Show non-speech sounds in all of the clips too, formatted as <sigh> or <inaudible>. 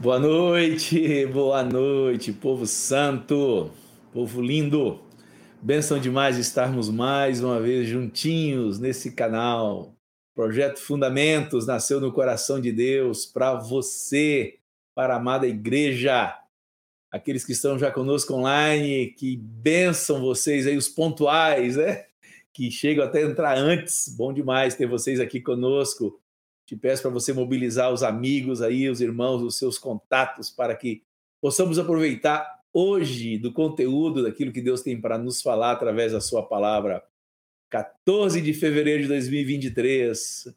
Boa noite, boa noite, povo santo, povo lindo. Benção demais estarmos mais uma vez juntinhos nesse canal. Projeto Fundamentos nasceu no coração de Deus para você, para a amada igreja. Aqueles que estão já conosco online, que benção vocês aí, os pontuais, né? Que chegam até entrar antes. Bom demais ter vocês aqui conosco. Te peço para você mobilizar os amigos aí, os irmãos, os seus contatos, para que possamos aproveitar hoje do conteúdo daquilo que Deus tem para nos falar através da sua palavra. 14 de fevereiro de 2023.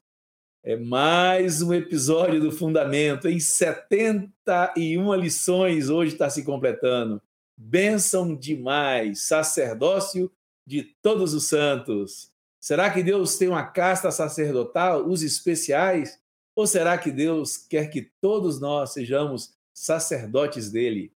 É mais um episódio do Fundamento. Em 71 lições, hoje está se completando. Bênção demais, sacerdócio de todos os santos. Será que Deus tem uma casta sacerdotal, os especiais? Ou será que Deus quer que todos nós sejamos sacerdotes dele?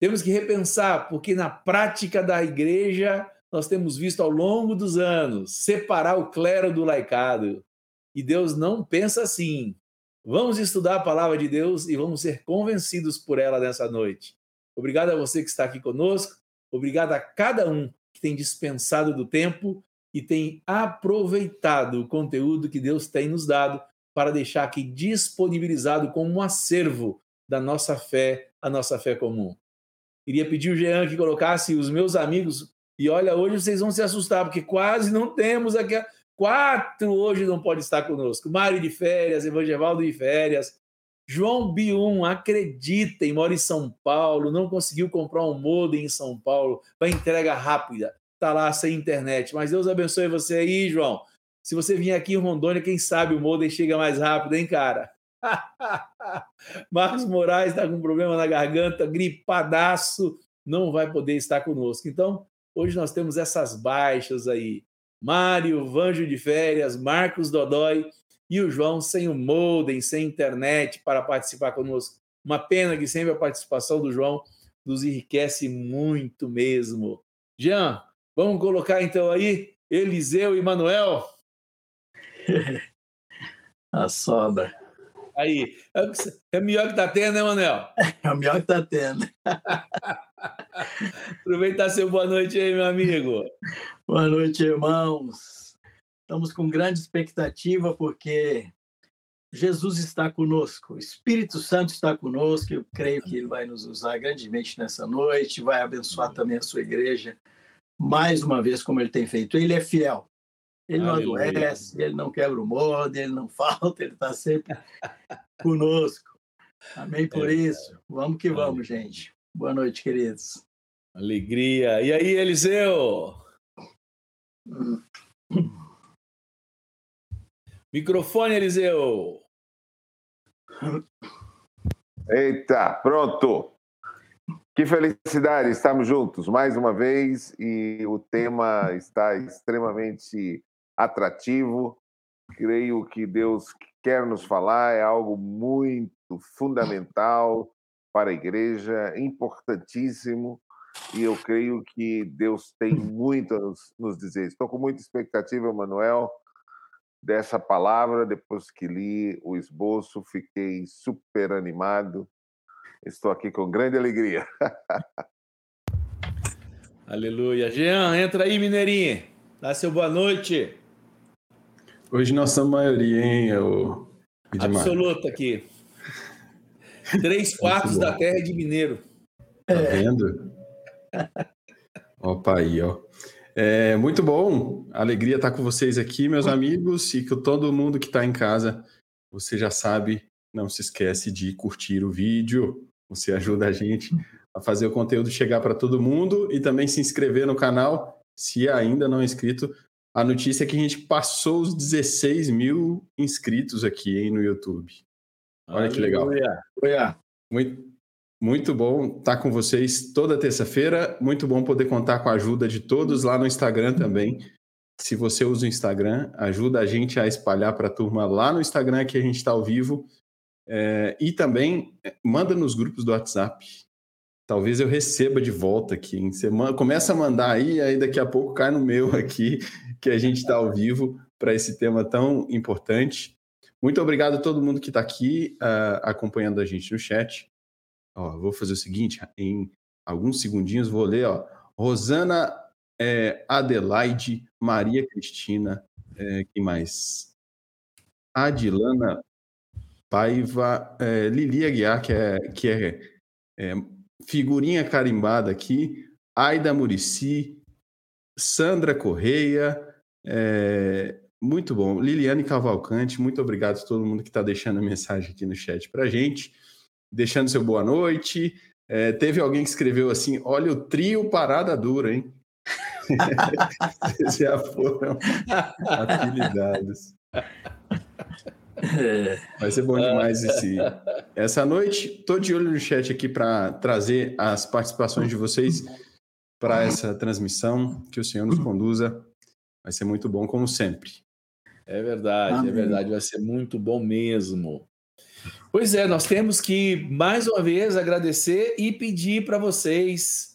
Temos que repensar, porque na prática da igreja nós temos visto ao longo dos anos separar o clero do laicado. E Deus não pensa assim. Vamos estudar a palavra de Deus e vamos ser convencidos por ela nessa noite. Obrigado a você que está aqui conosco. Obrigado a cada um que tem dispensado do tempo e tem aproveitado o conteúdo que Deus tem nos dado para deixar aqui disponibilizado como um acervo da nossa fé, a nossa fé comum. Queria pedir o Jean que colocasse os meus amigos, e olha, hoje vocês vão se assustar, porque quase não temos aqui. Quatro hoje não pode estar conosco. Mário de férias, Evangelvaldo de férias, João Bium, acreditem, mora em São Paulo, não conseguiu comprar um modem em São Paulo para entrega rápida tá lá sem internet. Mas Deus abençoe você aí, João. Se você vir aqui em Rondônia, quem sabe o modem chega mais rápido, hein, cara? <laughs> Marcos Moraes está com problema na garganta, gripadaço, não vai poder estar conosco. Então, hoje nós temos essas baixas aí. Mário, Vanjo de Férias, Marcos Dodói e o João sem o modem, sem internet para participar conosco. Uma pena que sempre a participação do João nos enriquece muito mesmo. Jean, Vamos colocar então aí Eliseu e Manuel. <laughs> A soda. Aí, é o melhor que tá tendo, né, Manuel? <laughs> É o melhor que tá tendo. <laughs> Aproveitar seu boa noite aí, meu amigo. Boa noite, irmãos. Estamos com grande expectativa porque Jesus está conosco, o Espírito Santo está conosco. Eu creio que ele vai nos usar grandemente nessa noite, vai abençoar também a sua igreja mais uma vez, como ele tem feito. Ele é fiel. Ele não Aleluia. adoece, ele não quebra o molde, ele não <laughs> falta, ele está sempre conosco. Amém por é, isso. Vamos que vamos, gente. Boa noite, queridos. Alegria. E aí, Eliseu? Microfone, Eliseu. Eita, pronto. Que felicidade, estamos juntos mais uma vez e o tema está extremamente atrativo. Creio que Deus quer nos falar, é algo muito fundamental para a igreja, importantíssimo, e eu creio que Deus tem muito a nos, nos dizer. Estou com muita expectativa, Manuel, dessa palavra. Depois que li o esboço, fiquei super animado Estou aqui com grande alegria. <laughs> Aleluia. Jean, entra aí, Mineirinho. Dá seu boa noite. Hoje nós somos maioria, hein, o Absoluta aqui. <laughs> Três quartos da terra é de mineiro. Tá vendo? Opa aí, ó. É, muito bom, alegria estar com vocês aqui, meus amigos, e com todo mundo que está em casa. Você já sabe, não se esquece de curtir o vídeo, você ajuda a gente a fazer o conteúdo chegar para todo mundo e também se inscrever no canal, se ainda não é inscrito. A notícia é que a gente passou os 16 mil inscritos aqui hein, no YouTube. Olha que legal. Muito, muito bom estar com vocês toda terça-feira. Muito bom poder contar com a ajuda de todos lá no Instagram também. Se você usa o Instagram, ajuda a gente a espalhar para a turma lá no Instagram que a gente está ao vivo. É, e também é, manda nos grupos do WhatsApp. Talvez eu receba de volta aqui. Hein? Você manda, começa a mandar aí, aí daqui a pouco cai no meu aqui, que a gente está ao vivo para esse tema tão importante. Muito obrigado a todo mundo que está aqui uh, acompanhando a gente no chat. Ó, vou fazer o seguinte, em alguns segundinhos vou ler, ó. Rosana é, Adelaide, Maria Cristina, é, que mais? Adilana Paiva, é, Lili Aguiar, que é, que é, é figurinha carimbada aqui, Aida Murici, Sandra Correia, é, muito bom. Liliane Cavalcante, muito obrigado a todo mundo que está deixando a mensagem aqui no chat para gente, deixando seu boa noite. É, teve alguém que escreveu assim: olha o trio parada dura, hein? <laughs> já foram <laughs> apelidados. <laughs> Vai ser bom demais esse, essa noite. Tô de olho no chat aqui para trazer as participações de vocês para essa transmissão. Que o Senhor nos conduza. Vai ser muito bom, como sempre. É verdade, é Amém. é verdade. Vai ser muito bom mesmo. Pois é, nós temos que, mais uma vez, agradecer e pedir para vocês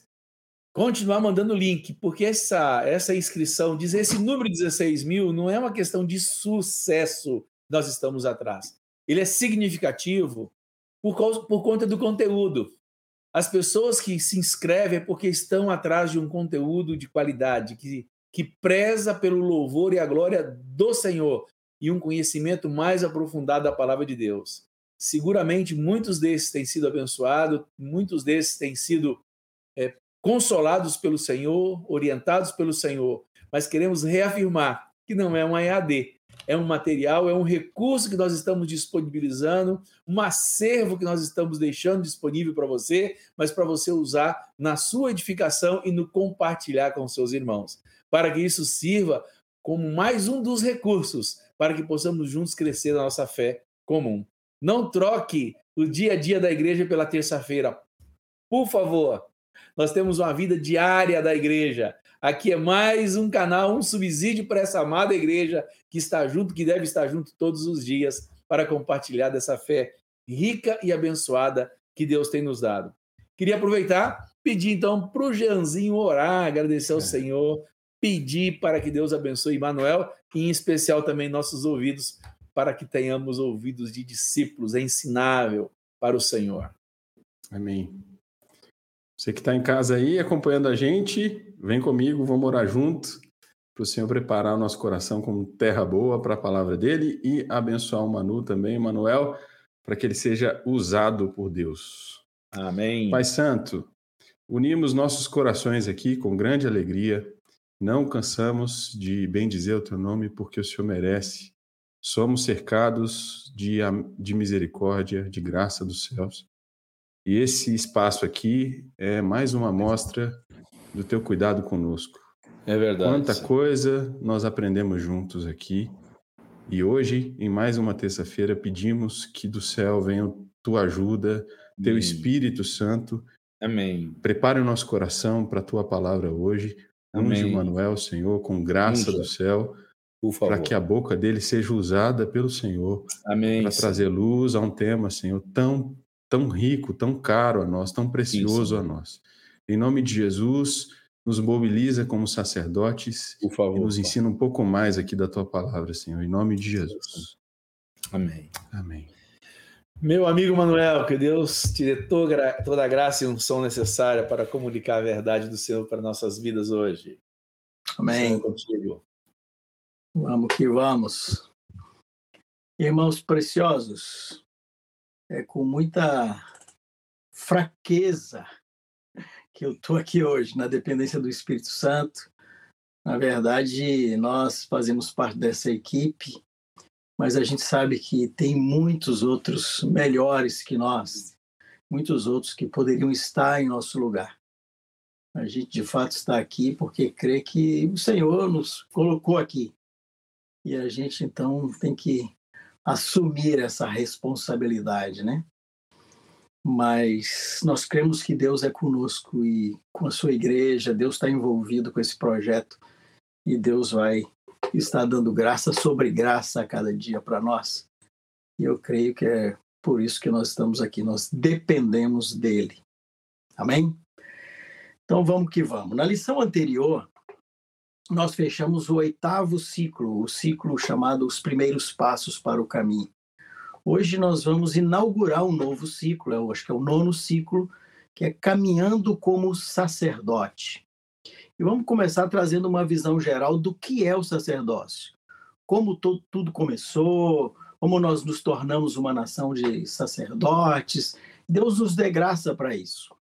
continuar mandando link, porque essa, essa inscrição, dizer esse número 16 mil, não é uma questão de sucesso nós estamos atrás. Ele é significativo por, causa, por conta do conteúdo. As pessoas que se inscrevem é porque estão atrás de um conteúdo de qualidade, que, que preza pelo louvor e a glória do Senhor e um conhecimento mais aprofundado da palavra de Deus. Seguramente muitos desses têm sido abençoados, muitos desses têm sido é, consolados pelo Senhor, orientados pelo Senhor, mas queremos reafirmar que não é um EAD, é um material, é um recurso que nós estamos disponibilizando, um acervo que nós estamos deixando disponível para você, mas para você usar na sua edificação e no compartilhar com seus irmãos, para que isso sirva como mais um dos recursos para que possamos juntos crescer na nossa fé comum. Não troque o dia a dia da igreja pela terça-feira. Por favor, nós temos uma vida diária da igreja. Aqui é mais um canal, um subsídio para essa amada igreja que está junto, que deve estar junto todos os dias para compartilhar dessa fé rica e abençoada que Deus tem nos dado. Queria aproveitar, pedir então para o Jeanzinho orar, agradecer ao é. Senhor, pedir para que Deus abençoe Manuel e em especial também nossos ouvidos, para que tenhamos ouvidos de discípulos, é ensinável para o Senhor. Amém. Você que está em casa aí acompanhando a gente, vem comigo, vamos orar junto para o Senhor preparar o nosso coração como terra boa para a palavra dele e abençoar o Manu também, Manuel, para que ele seja usado por Deus. Amém. Pai Santo, unimos nossos corações aqui com grande alegria. Não cansamos de bendizer o teu nome porque o Senhor merece. Somos cercados de, de misericórdia, de graça dos céus. E esse espaço aqui é mais uma amostra do teu cuidado conosco. É verdade. Quanta coisa nós aprendemos juntos aqui. E hoje, em mais uma terça-feira, pedimos que do céu venha tua ajuda, teu Amém. Espírito Santo. Amém. Prepare o nosso coração para a tua palavra hoje. Unge o Manuel, Senhor, com graça do céu, para que a boca dele seja usada pelo Senhor para trazer luz a um tema, Senhor, tão tão rico, tão caro a nós, tão precioso Isso. a nós. Em nome de Jesus, nos mobiliza como sacerdotes Por favor, e nos ensina um pouco mais aqui da tua palavra, Senhor. Em nome de Jesus. Amém. Amém. Meu amigo Manuel, que Deus te dê toda a graça e unção necessária para comunicar a verdade do Senhor para nossas vidas hoje. Amém. Contigo. Vamos que vamos. Irmãos preciosos, é com muita fraqueza que eu estou aqui hoje, na dependência do Espírito Santo. Na verdade, nós fazemos parte dessa equipe, mas a gente sabe que tem muitos outros melhores que nós, muitos outros que poderiam estar em nosso lugar. A gente de fato está aqui porque crê que o Senhor nos colocou aqui. E a gente então tem que assumir essa responsabilidade, né? Mas nós cremos que Deus é conosco e com a sua igreja, Deus está envolvido com esse projeto e Deus vai estar dando graça sobre graça a cada dia para nós. E eu creio que é por isso que nós estamos aqui, nós dependemos dele. Amém? Então vamos que vamos. Na lição anterior, nós fechamos o oitavo ciclo, o ciclo chamado Os Primeiros Passos para o Caminho. Hoje nós vamos inaugurar um novo ciclo, eu acho que é o nono ciclo, que é Caminhando como Sacerdote. E vamos começar trazendo uma visão geral do que é o sacerdócio. Como tudo começou, como nós nos tornamos uma nação de sacerdotes. Deus nos dê graça para isso.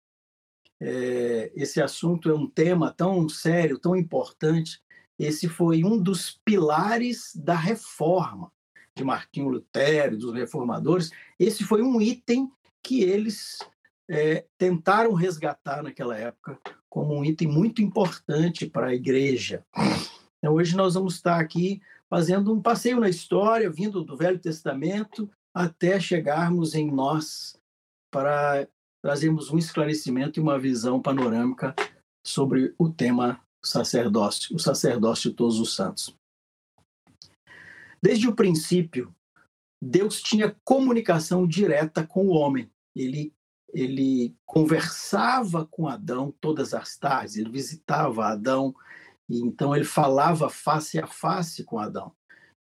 É, esse assunto é um tema tão sério, tão importante. Esse foi um dos pilares da reforma de Martinho Lutero, dos reformadores. Esse foi um item que eles é, tentaram resgatar naquela época como um item muito importante para a igreja. Então, hoje nós vamos estar aqui fazendo um passeio na história, vindo do Velho Testamento até chegarmos em nós, para trazermos um esclarecimento e uma visão panorâmica sobre o tema sacerdócio, o sacerdócio de todos os santos. Desde o princípio, Deus tinha comunicação direta com o homem. Ele ele conversava com Adão todas as tardes, ele visitava Adão, e então ele falava face a face com Adão.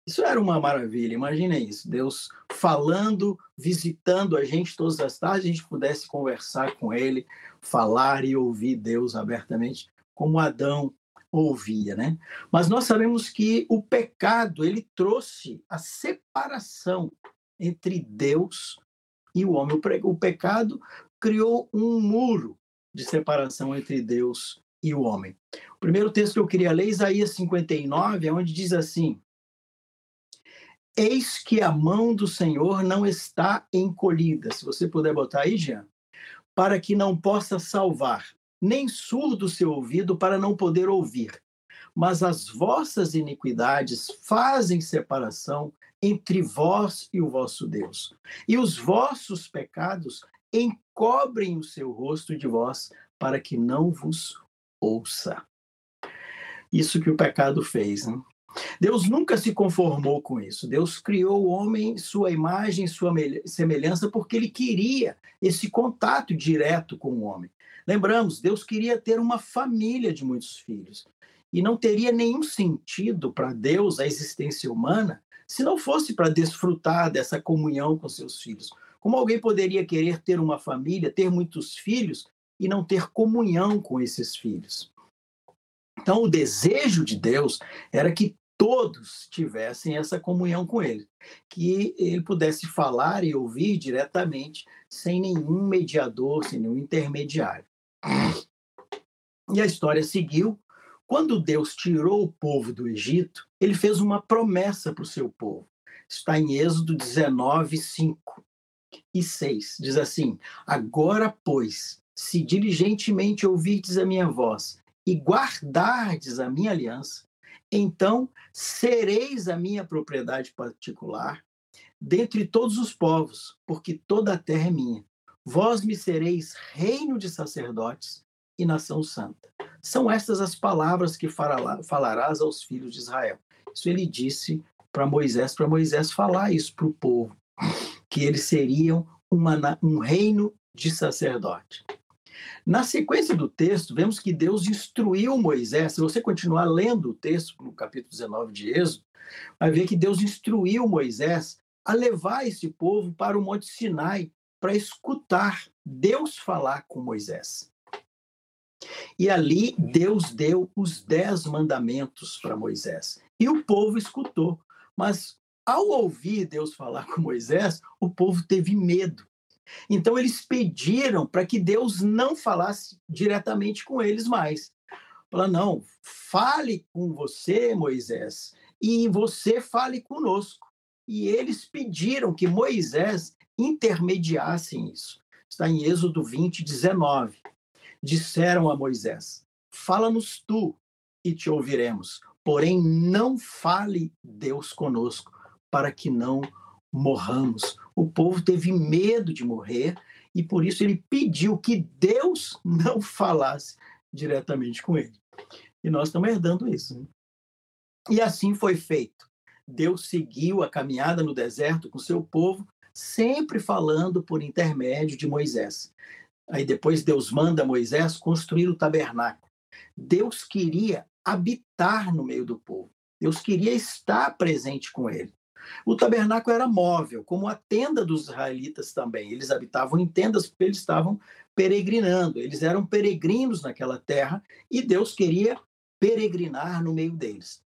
Isso era uma maravilha, imagina isso, Deus falando, visitando a gente todas as tardes, a gente pudesse conversar com ele, falar e ouvir Deus abertamente, como Adão ouvia, né? Mas nós sabemos que o pecado, ele trouxe a separação entre Deus e o homem. O pecado criou um muro de separação entre Deus e o homem. O primeiro texto que eu queria ler, Isaías 59, é onde diz assim: Eis que a mão do Senhor não está encolhida. Se você puder botar aí, Jean, para que não possa salvar, nem surdo seu ouvido para não poder ouvir. Mas as vossas iniquidades fazem separação entre vós e o vosso Deus. E os vossos pecados encobrem o seu rosto de vós, para que não vos ouça. Isso que o pecado fez. Né? Deus nunca se conformou com isso. Deus criou o homem, sua imagem, sua semelhança, porque ele queria esse contato direto com o homem. Lembramos, Deus queria ter uma família de muitos filhos. E não teria nenhum sentido para Deus a existência humana se não fosse para desfrutar dessa comunhão com seus filhos. Como alguém poderia querer ter uma família, ter muitos filhos e não ter comunhão com esses filhos? Então, o desejo de Deus era que todos tivessem essa comunhão com ele, que ele pudesse falar e ouvir diretamente, sem nenhum mediador, sem nenhum intermediário. E a história seguiu quando Deus tirou o povo do Egito, ele fez uma promessa para o seu povo. Está em Êxodo 19, 5 e 6. Diz assim: Agora, pois, se diligentemente ouvirdes a minha voz e guardardes a minha aliança, então sereis a minha propriedade particular dentre todos os povos, porque toda a terra é minha. Vós me sereis reino de sacerdotes e nação santa. São estas as palavras que falarás aos filhos de Israel. Isso ele disse para Moisés, para Moisés falar isso para o povo, que eles seriam uma, um reino de sacerdote. Na sequência do texto, vemos que Deus instruiu Moisés. Se você continuar lendo o texto, no capítulo 19 de Êxodo, vai ver que Deus instruiu Moisés a levar esse povo para o Monte Sinai para escutar Deus falar com Moisés. E ali Deus deu os dez mandamentos para Moisés. E o povo escutou. Mas ao ouvir Deus falar com Moisés, o povo teve medo. Então eles pediram para que Deus não falasse diretamente com eles mais. Fala, não, fale com você, Moisés, e você fale conosco. E eles pediram que Moisés intermediasse isso. Está em Êxodo 20, 19 disseram a Moisés: Fala-nos tu e te ouviremos, porém não fale Deus conosco, para que não morramos. O povo teve medo de morrer e por isso ele pediu que Deus não falasse diretamente com ele. E nós estamos herdando isso. Né? E assim foi feito. Deus seguiu a caminhada no deserto com seu povo, sempre falando por intermédio de Moisés. Aí depois Deus manda Moisés construir o tabernáculo. Deus queria habitar no meio do povo. Deus queria estar presente com ele. O tabernáculo era móvel, como a tenda dos israelitas também. Eles habitavam em tendas porque eles estavam peregrinando. Eles eram peregrinos naquela terra e Deus queria peregrinar no meio deles.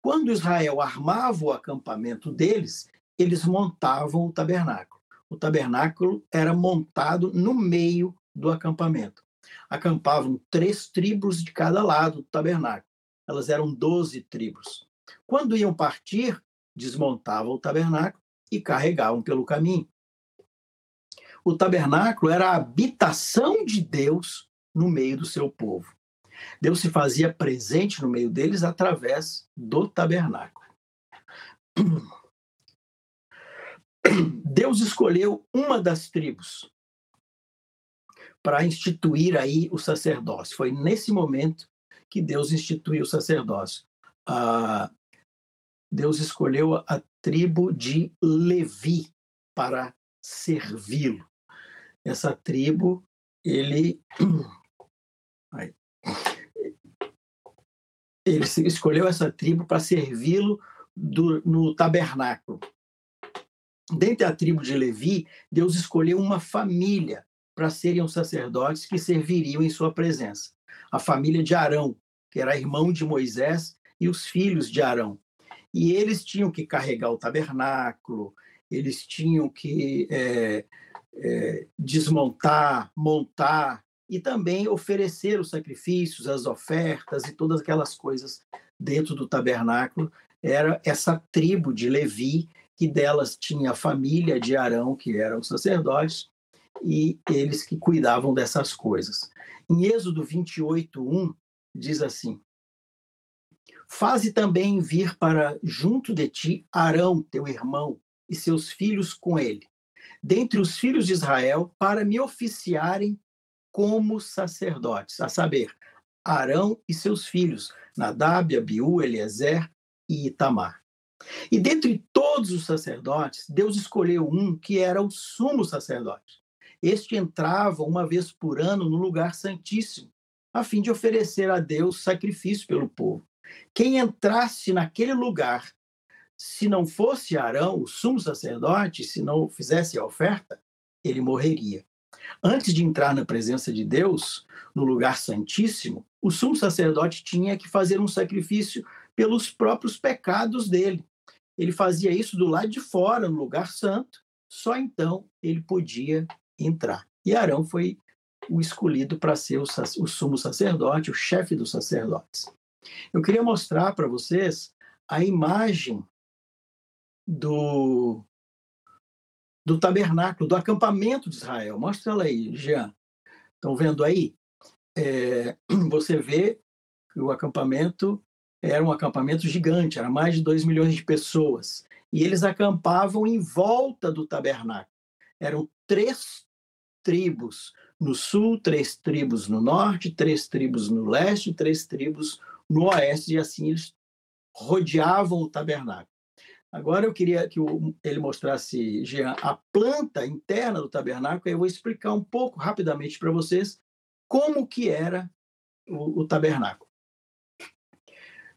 Quando Israel armava o acampamento deles, eles montavam o tabernáculo. O tabernáculo era montado no meio do acampamento. Acampavam três tribos de cada lado do tabernáculo. Elas eram doze tribos. Quando iam partir, desmontavam o tabernáculo e carregavam pelo caminho. O tabernáculo era a habitação de Deus no meio do seu povo. Deus se fazia presente no meio deles através do tabernáculo. Deus escolheu uma das tribos para instituir aí o sacerdócio. Foi nesse momento que Deus instituiu o sacerdócio. Ah, Deus escolheu a tribo de Levi para servi-lo. Essa tribo, ele <clears throat> ele escolheu essa tribo para servi-lo no tabernáculo. Dentre a tribo de Levi, Deus escolheu uma família para serem os sacerdotes que serviriam em sua presença. A família de Arão, que era irmão de Moisés, e os filhos de Arão. E eles tinham que carregar o tabernáculo, eles tinham que é, é, desmontar, montar e também oferecer os sacrifícios, as ofertas e todas aquelas coisas dentro do tabernáculo. Era essa tribo de Levi, que delas tinha a família de Arão, que eram sacerdotes, e eles que cuidavam dessas coisas. Em Êxodo 28, 1, diz assim: Faze também vir para junto de ti Arão, teu irmão, e seus filhos com ele, dentre os filhos de Israel, para me oficiarem como sacerdotes, a saber, Arão e seus filhos, Nadab, Abiú, Eliezer e Itamar. E dentre todos os sacerdotes, Deus escolheu um que era o sumo sacerdote. Este entrava uma vez por ano no lugar santíssimo, a fim de oferecer a Deus sacrifício pelo povo. Quem entrasse naquele lugar, se não fosse Arão, o sumo sacerdote, se não fizesse a oferta, ele morreria. Antes de entrar na presença de Deus, no lugar santíssimo, o sumo sacerdote tinha que fazer um sacrifício pelos próprios pecados dele. Ele fazia isso do lado de fora, no lugar santo, só então ele podia entrar. E Arão foi o escolhido para ser o, o sumo sacerdote, o chefe dos sacerdotes. Eu queria mostrar para vocês a imagem do do tabernáculo, do acampamento de Israel. Mostra ela aí, Jean. Estão vendo aí? É, <clears throat> você vê que o acampamento era um acampamento gigante, era mais de 2 milhões de pessoas. E eles acampavam em volta do tabernáculo. Eram três tribos no sul, três tribos no norte, três tribos no leste, três tribos no oeste, e assim eles rodeavam o tabernáculo. Agora eu queria que ele mostrasse, Jean, a planta interna do tabernáculo, e eu vou explicar um pouco rapidamente para vocês como que era o, o tabernáculo.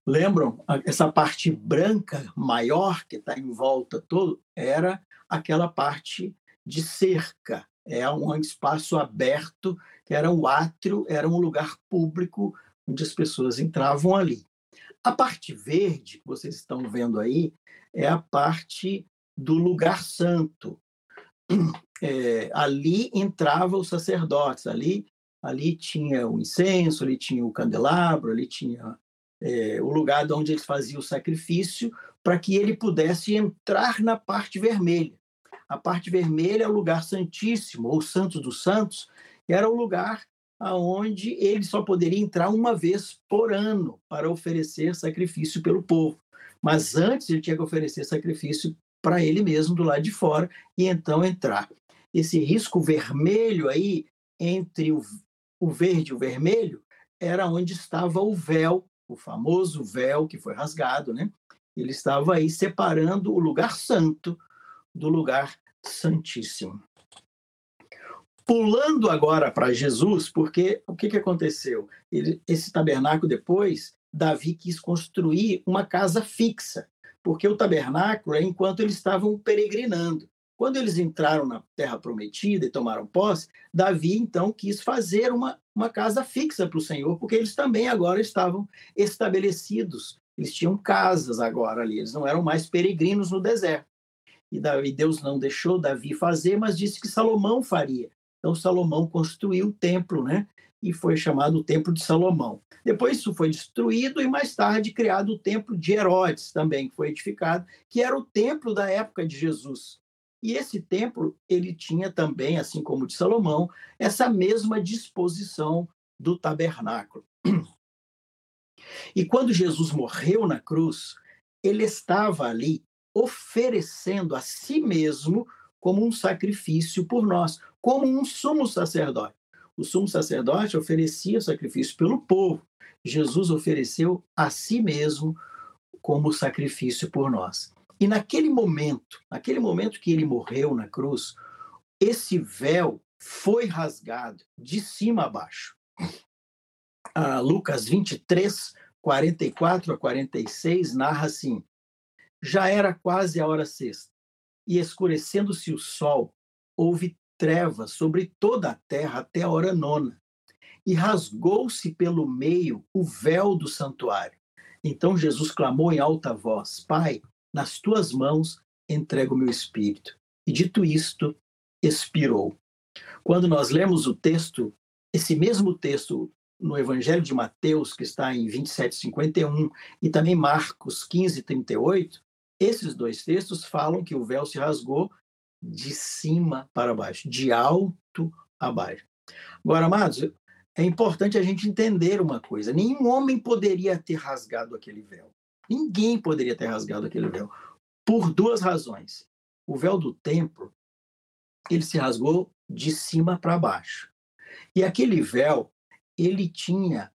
Lembram? Essa parte branca maior que está em volta todo era aquela parte de cerca. É um espaço aberto, que era um átrio, era um lugar público onde as pessoas entravam ali. A parte verde que vocês estão vendo aí é a parte do lugar santo. É, ali entravam os sacerdotes, ali, ali tinha o incenso, ali tinha o candelabro, ali tinha é, o lugar onde eles faziam o sacrifício, para que ele pudesse entrar na parte vermelha. A parte vermelha é o lugar santíssimo, ou santo dos santos, era o lugar aonde ele só poderia entrar uma vez por ano para oferecer sacrifício pelo povo. Mas antes ele tinha que oferecer sacrifício para ele mesmo do lado de fora e então entrar. Esse risco vermelho aí entre o, o verde e o vermelho era onde estava o véu, o famoso véu que foi rasgado, né? Ele estava aí separando o lugar santo do lugar santíssimo. Pulando agora para Jesus, porque o que, que aconteceu? Ele, esse tabernáculo depois Davi quis construir uma casa fixa porque o tabernáculo é enquanto eles estavam peregrinando. Quando eles entraram na Terra Prometida e tomaram posse, Davi então quis fazer uma, uma casa fixa para o Senhor, porque eles também agora estavam estabelecidos. Eles tinham casas agora ali, eles não eram mais peregrinos no deserto. E Davi, Deus não deixou Davi fazer, mas disse que Salomão faria. Então Salomão construiu o templo, né? E foi chamado o Templo de Salomão. Depois isso foi destruído e mais tarde criado o Templo de Herodes também, que foi edificado, que era o templo da época de Jesus. E esse templo, ele tinha também, assim como o de Salomão, essa mesma disposição do tabernáculo. E quando Jesus morreu na cruz, ele estava ali oferecendo a si mesmo como um sacrifício por nós, como um sumo sacerdote. O sumo sacerdote oferecia sacrifício pelo povo. Jesus ofereceu a si mesmo como sacrifício por nós. E naquele momento, naquele momento que ele morreu na cruz, esse véu foi rasgado de cima a baixo. Ah, Lucas 23, 44 a 46 narra assim: Já era quase a hora sexta, e escurecendo-se o sol, houve trevas sobre toda a terra até a hora nona, e rasgou-se pelo meio o véu do santuário. Então Jesus clamou em alta voz: Pai, nas tuas mãos entrego o meu espírito. E dito isto, expirou. Quando nós lemos o texto, esse mesmo texto no Evangelho de Mateus, que está em 27:51, e também Marcos 15:38, esses dois textos falam que o véu se rasgou de cima para baixo, de alto a baixo. Agora, amados, é importante a gente entender uma coisa: nenhum homem poderia ter rasgado aquele véu. Ninguém poderia ter rasgado aquele véu por duas razões. O véu do templo, ele se rasgou de cima para baixo. E aquele véu, ele tinha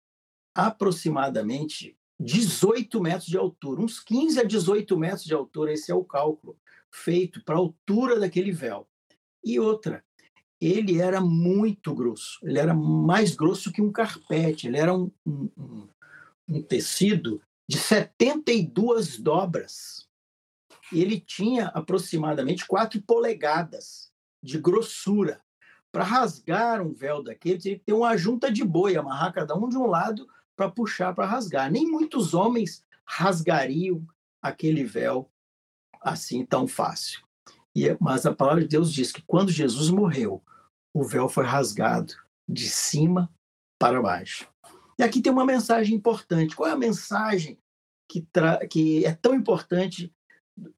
aproximadamente 18 metros de altura, uns 15 a 18 metros de altura, esse é o cálculo feito para a altura daquele véu. E outra, ele era muito grosso, ele era mais grosso que um carpete, ele era um, um, um tecido de 72 dobras. Ele tinha aproximadamente 4 polegadas de grossura. Para rasgar um véu daquele, tinha que ter uma junta de boi, amarrar cada um de um lado para puxar para rasgar. Nem muitos homens rasgariam aquele véu assim tão fácil. E, é, mas a palavra de Deus diz que quando Jesus morreu, o véu foi rasgado de cima para baixo. E aqui tem uma mensagem importante. Qual é a mensagem que, que é tão importante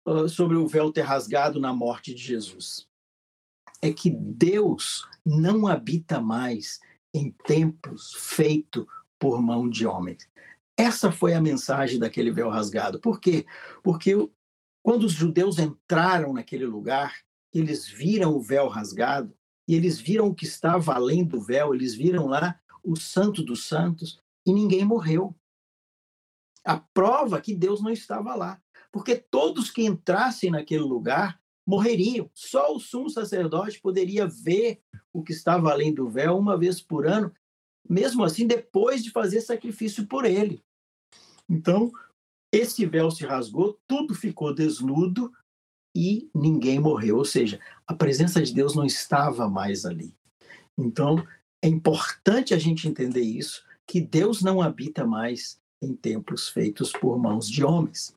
uh, sobre o véu ter rasgado na morte de Jesus? É que Deus não habita mais em templos feitos por mão de homens. Essa foi a mensagem daquele véu rasgado. Por quê? Porque quando os judeus entraram naquele lugar, eles viram o véu rasgado e eles viram o que estava além do véu, eles viram lá o Santo dos Santos e ninguém morreu. A prova que Deus não estava lá. Porque todos que entrassem naquele lugar morreriam. Só o sumo sacerdote poderia ver o que estava além do véu uma vez por ano, mesmo assim, depois de fazer sacrifício por ele. Então, esse véu se rasgou, tudo ficou desnudo e ninguém morreu. Ou seja, a presença de Deus não estava mais ali. Então, é importante a gente entender isso, que Deus não habita mais em templos feitos por mãos de homens.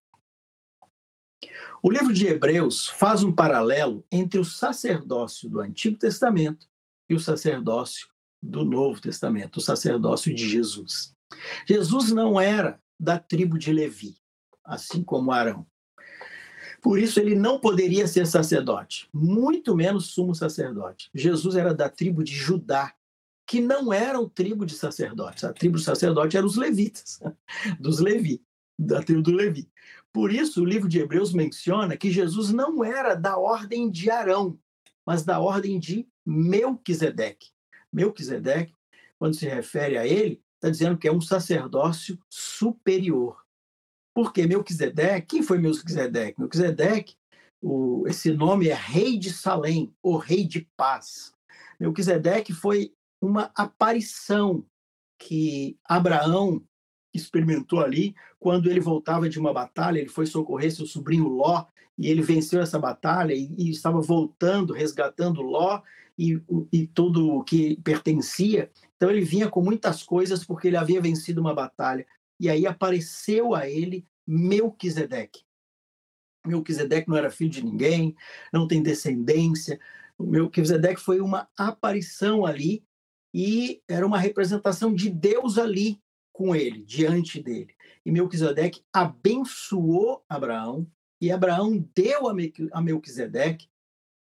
O livro de Hebreus faz um paralelo entre o sacerdócio do Antigo Testamento e o sacerdócio do Novo Testamento, o sacerdócio de Jesus. Jesus não era da tribo de Levi, assim como Arão. Por isso ele não poderia ser sacerdote, muito menos sumo sacerdote. Jesus era da tribo de Judá, que não eram tribo de sacerdotes. A tribo de sacerdote eram os levitas, <laughs> dos Levi, da tribo do Levi. Por isso, o livro de Hebreus menciona que Jesus não era da ordem de Arão, mas da ordem de Melquisedeque. Melquisedeque, quando se refere a ele, está dizendo que é um sacerdócio superior. Porque Melquisedeque, quem foi Melquisedeque? Melquisedeque, o, esse nome é rei de Salém, ou rei de paz. Melquisedeque foi uma aparição que Abraão experimentou ali, quando ele voltava de uma batalha, ele foi socorrer seu sobrinho Ló, e ele venceu essa batalha e, e estava voltando, resgatando Ló e, e tudo o que pertencia. Então ele vinha com muitas coisas porque ele havia vencido uma batalha. E aí apareceu a ele Melquisedeque. Melquisedeque não era filho de ninguém, não tem descendência. Melquisedeque foi uma aparição ali e era uma representação de Deus ali com ele, diante dele. E Melquisedeque abençoou Abraão e Abraão deu a Melquisedeque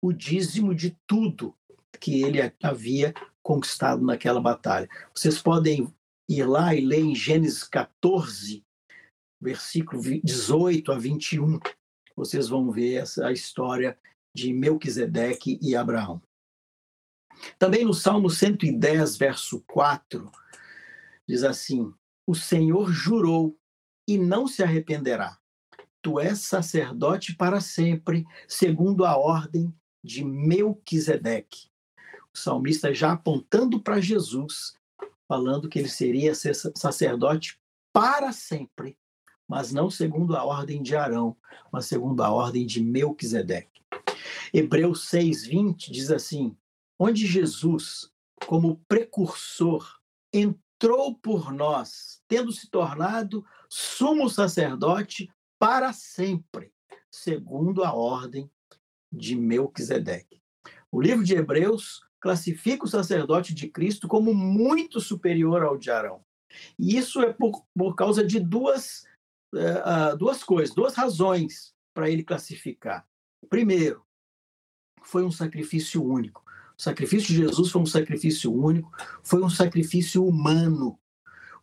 o dízimo de tudo que ele havia conquistado naquela batalha. Vocês podem ir lá e ler em Gênesis 14, versículo 18 a 21. Vocês vão ver essa a história de Melquisedeque e Abraão. Também no Salmo 110, verso 4, diz assim: O Senhor jurou e não se arrependerá. Tu és sacerdote para sempre, segundo a ordem de Melquisedeque. Salmista já apontando para Jesus, falando que ele seria sacerdote para sempre, mas não segundo a ordem de Arão, mas segundo a ordem de Melquisedeque. Hebreus 6:20 diz assim: onde Jesus, como precursor, entrou por nós, tendo se tornado sumo sacerdote para sempre, segundo a ordem de Melquisedeque. O livro de Hebreus classifica o sacerdote de Cristo como muito superior ao de Arão. E isso é por, por causa de duas, uh, duas coisas, duas razões para ele classificar. Primeiro, foi um sacrifício único. O sacrifício de Jesus foi um sacrifício único, foi um sacrifício humano.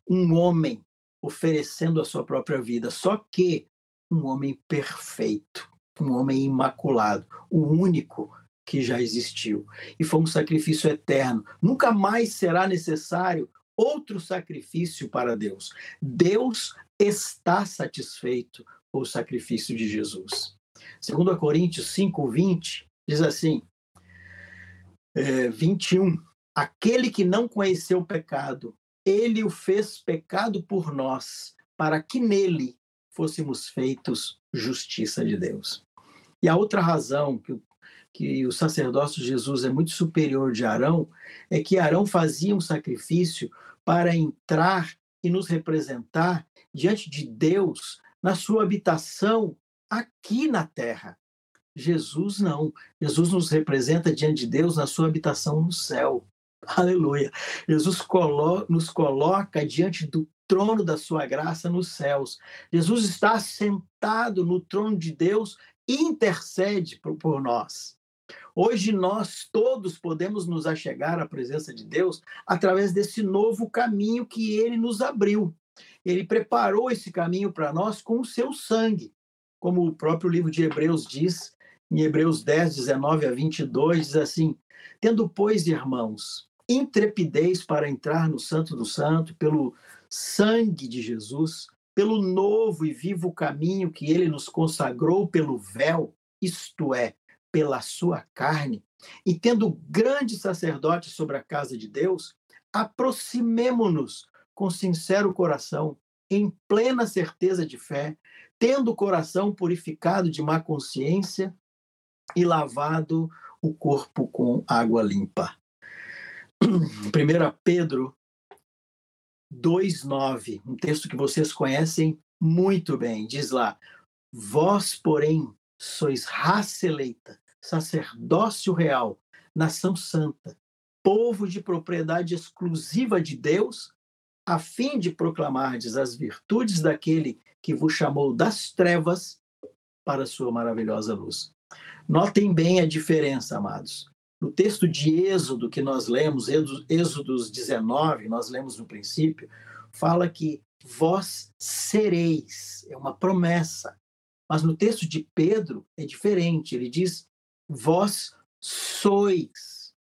Um homem oferecendo a sua própria vida. Só que um homem perfeito, um homem imaculado, o único que já existiu. E foi um sacrifício eterno. Nunca mais será necessário outro sacrifício para Deus. Deus está satisfeito com o sacrifício de Jesus. Segundo a Coríntios 5:20 diz assim: é, 21. Aquele que não conheceu o pecado, ele o fez pecado por nós, para que nele fôssemos feitos justiça de Deus. E a outra razão que, que o sacerdócio de Jesus é muito superior de Arão é que Arão fazia um sacrifício para entrar e nos representar diante de Deus na sua habitação aqui na terra. Jesus não. Jesus nos representa diante de Deus na sua habitação no céu. Aleluia. Jesus colo nos coloca diante do trono da sua graça nos céus. Jesus está sentado no trono de Deus e intercede por, por nós. Hoje nós todos podemos nos achegar à presença de Deus através desse novo caminho que ele nos abriu. Ele preparou esse caminho para nós com o seu sangue. Como o próprio livro de Hebreus diz, em Hebreus 10, 19 a 22, diz assim: Tendo, pois, irmãos, intrepidez para entrar no Santo do Santo, pelo sangue de Jesus, pelo novo e vivo caminho que ele nos consagrou pelo véu, isto é, pela sua carne, e tendo grande sacerdote sobre a casa de Deus, aproximemo-nos com sincero coração, em plena certeza de fé, tendo o coração purificado de má consciência e lavado o corpo com água limpa. <clears throat> 1 Pedro 2,9, um texto que vocês conhecem muito bem, diz lá: Vós, porém, sois raça eleita, sacerdócio real, nação santa, povo de propriedade exclusiva de Deus, a fim de proclamardes as virtudes daquele que vos chamou das trevas para a sua maravilhosa luz. Notem bem a diferença, amados. No texto de Êxodo que nós lemos, Êxodos 19, nós lemos no princípio, fala que vós sereis, é uma promessa. Mas no texto de Pedro é diferente, ele diz vós sois.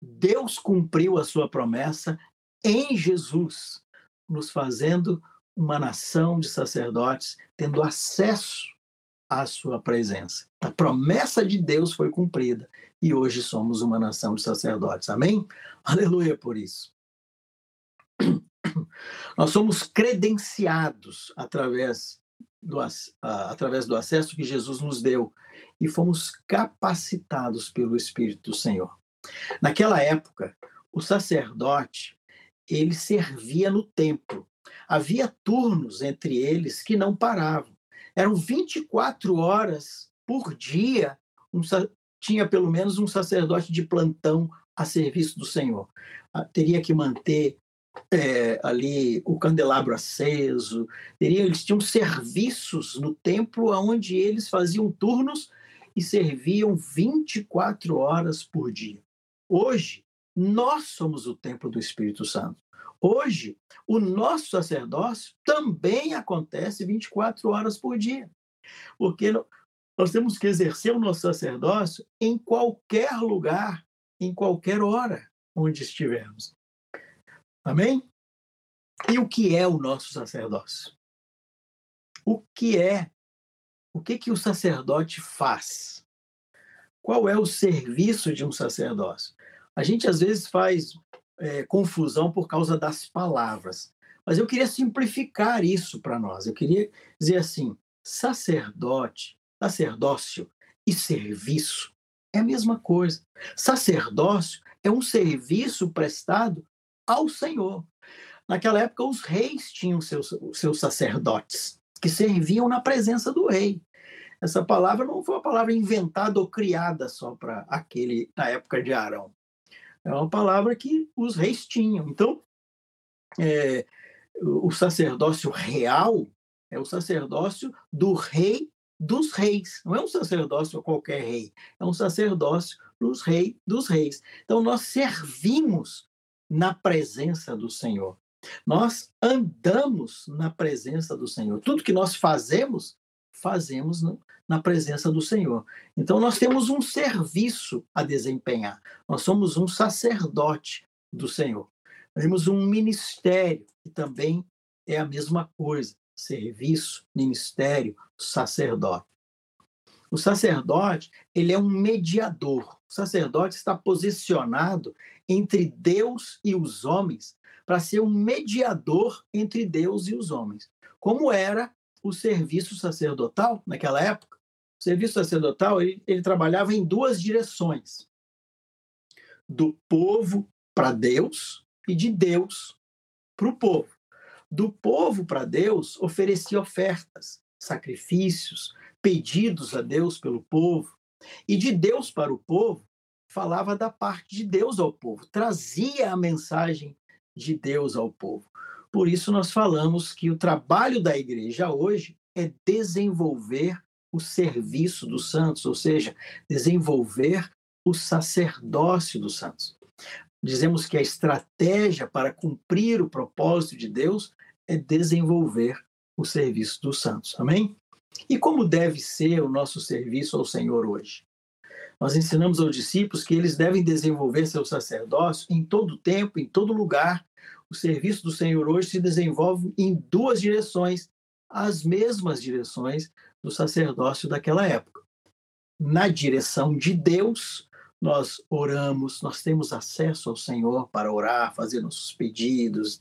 Deus cumpriu a sua promessa em Jesus, nos fazendo uma nação de sacerdotes, tendo acesso à sua presença. A promessa de Deus foi cumprida e hoje somos uma nação de sacerdotes. Amém? Aleluia por isso. Nós somos credenciados através do, através do acesso que Jesus nos deu e fomos capacitados pelo Espírito do Senhor. Naquela época, o sacerdote ele servia no templo. Havia turnos entre eles que não paravam. Eram 24 horas por dia, um, tinha pelo menos um sacerdote de plantão a serviço do Senhor. Ah, teria que manter é, ali o candelabro aceso, teria, eles tinham serviços no templo onde eles faziam turnos e serviam 24 horas por dia. Hoje, nós somos o templo do Espírito Santo. Hoje, o nosso sacerdócio também acontece 24 horas por dia. Porque nós temos que exercer o nosso sacerdócio em qualquer lugar, em qualquer hora onde estivermos. Amém? E o que é o nosso sacerdócio? O que é? O que que o sacerdote faz? Qual é o serviço de um sacerdócio? A gente às vezes faz é, confusão por causa das palavras, mas eu queria simplificar isso para nós. Eu queria dizer assim: sacerdote, sacerdócio e serviço é a mesma coisa. Sacerdócio é um serviço prestado ao Senhor. Naquela época, os reis tinham seus, seus sacerdotes, que serviam na presença do rei. Essa palavra não foi uma palavra inventada ou criada só para aquele, na época de Arão. É uma palavra que os reis tinham. Então, é, o sacerdócio real é o sacerdócio do rei dos reis. Não é um sacerdócio a qualquer rei, é um sacerdócio dos reis dos reis. Então, nós servimos na presença do Senhor. Nós andamos na presença do Senhor. Tudo que nós fazemos, fazemos na presença do Senhor. Então, nós temos um serviço a desempenhar. Nós somos um sacerdote do Senhor. temos um ministério, que também é a mesma coisa: serviço, ministério, sacerdote. O sacerdote, ele é um mediador. O sacerdote está posicionado entre Deus e os homens para ser um mediador entre Deus e os homens. Como era o serviço sacerdotal naquela época? O serviço sacerdotal ele, ele trabalhava em duas direções: do povo para Deus e de Deus para o povo. Do povo para Deus oferecia ofertas, sacrifícios, pedidos a Deus pelo povo, e de Deus para o povo falava da parte de Deus ao povo, trazia a mensagem de Deus ao povo. Por isso, nós falamos que o trabalho da igreja hoje é desenvolver o serviço dos santos, ou seja, desenvolver o sacerdócio dos santos. Dizemos que a estratégia para cumprir o propósito de Deus é desenvolver o serviço dos santos. Amém? E como deve ser o nosso serviço ao Senhor hoje? Nós ensinamos aos discípulos que eles devem desenvolver seu sacerdócio em todo tempo, em todo lugar. O serviço do Senhor hoje se desenvolve em duas direções, as mesmas direções do sacerdócio daquela época. Na direção de Deus, nós oramos, nós temos acesso ao Senhor para orar, fazer nossos pedidos,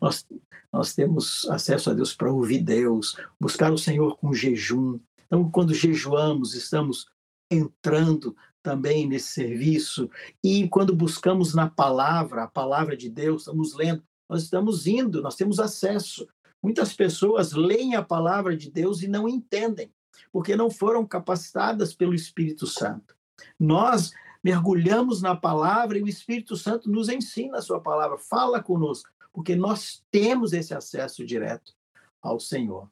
nós, nós temos acesso a Deus para ouvir Deus, buscar o Senhor com jejum. Então, quando jejuamos, estamos entrando também nesse serviço. E quando buscamos na palavra, a palavra de Deus, estamos lendo, nós estamos indo, nós temos acesso. Muitas pessoas leem a palavra de Deus e não entendem, porque não foram capacitadas pelo Espírito Santo. Nós mergulhamos na palavra e o Espírito Santo nos ensina a sua palavra, fala conosco, porque nós temos esse acesso direto ao Senhor.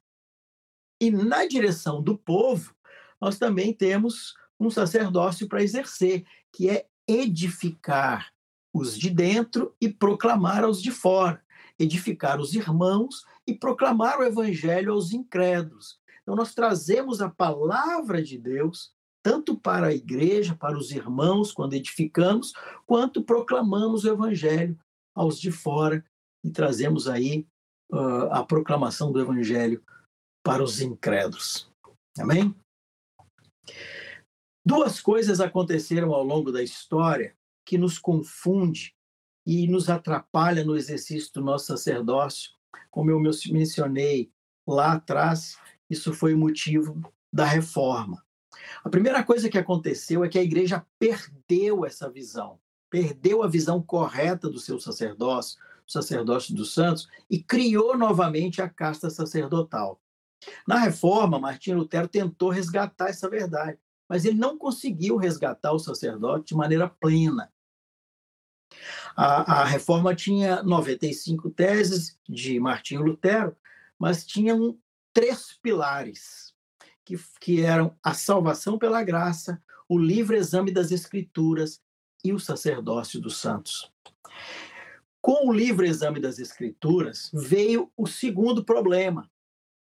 E na direção do povo, nós também temos um sacerdócio para exercer, que é edificar os de dentro e proclamar aos de fora, edificar os irmãos e proclamar o evangelho aos incrédulos. Então, nós trazemos a palavra de Deus, tanto para a igreja, para os irmãos, quando edificamos, quanto proclamamos o evangelho aos de fora e trazemos aí uh, a proclamação do evangelho para os incrédulos. Amém? Duas coisas aconteceram ao longo da história que nos confunde e nos atrapalha no exercício do nosso sacerdócio. Como eu mencionei lá atrás, isso foi o motivo da reforma. A primeira coisa que aconteceu é que a igreja perdeu essa visão, perdeu a visão correta do seu sacerdócio, o sacerdócio dos santos, e criou novamente a casta sacerdotal. Na reforma, Martinho Lutero tentou resgatar essa verdade, mas ele não conseguiu resgatar o sacerdote de maneira plena. A, a reforma tinha 95 teses de Martinho Lutero, mas tinham três pilares, que, que eram a salvação pela graça, o livre exame das Escrituras e o sacerdócio dos santos. Com o livre exame das Escrituras veio o segundo problema,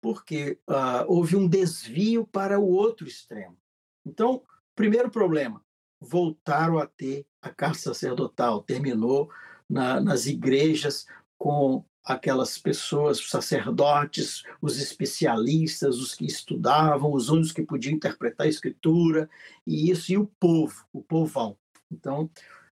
porque uh, houve um desvio para o outro extremo. Então, primeiro problema, voltaram a ter a casta sacerdotal, terminou na, nas igrejas com aquelas pessoas, os sacerdotes, os especialistas, os que estudavam, os únicos que podiam interpretar a escritura, e isso, e o povo, o povão. Então,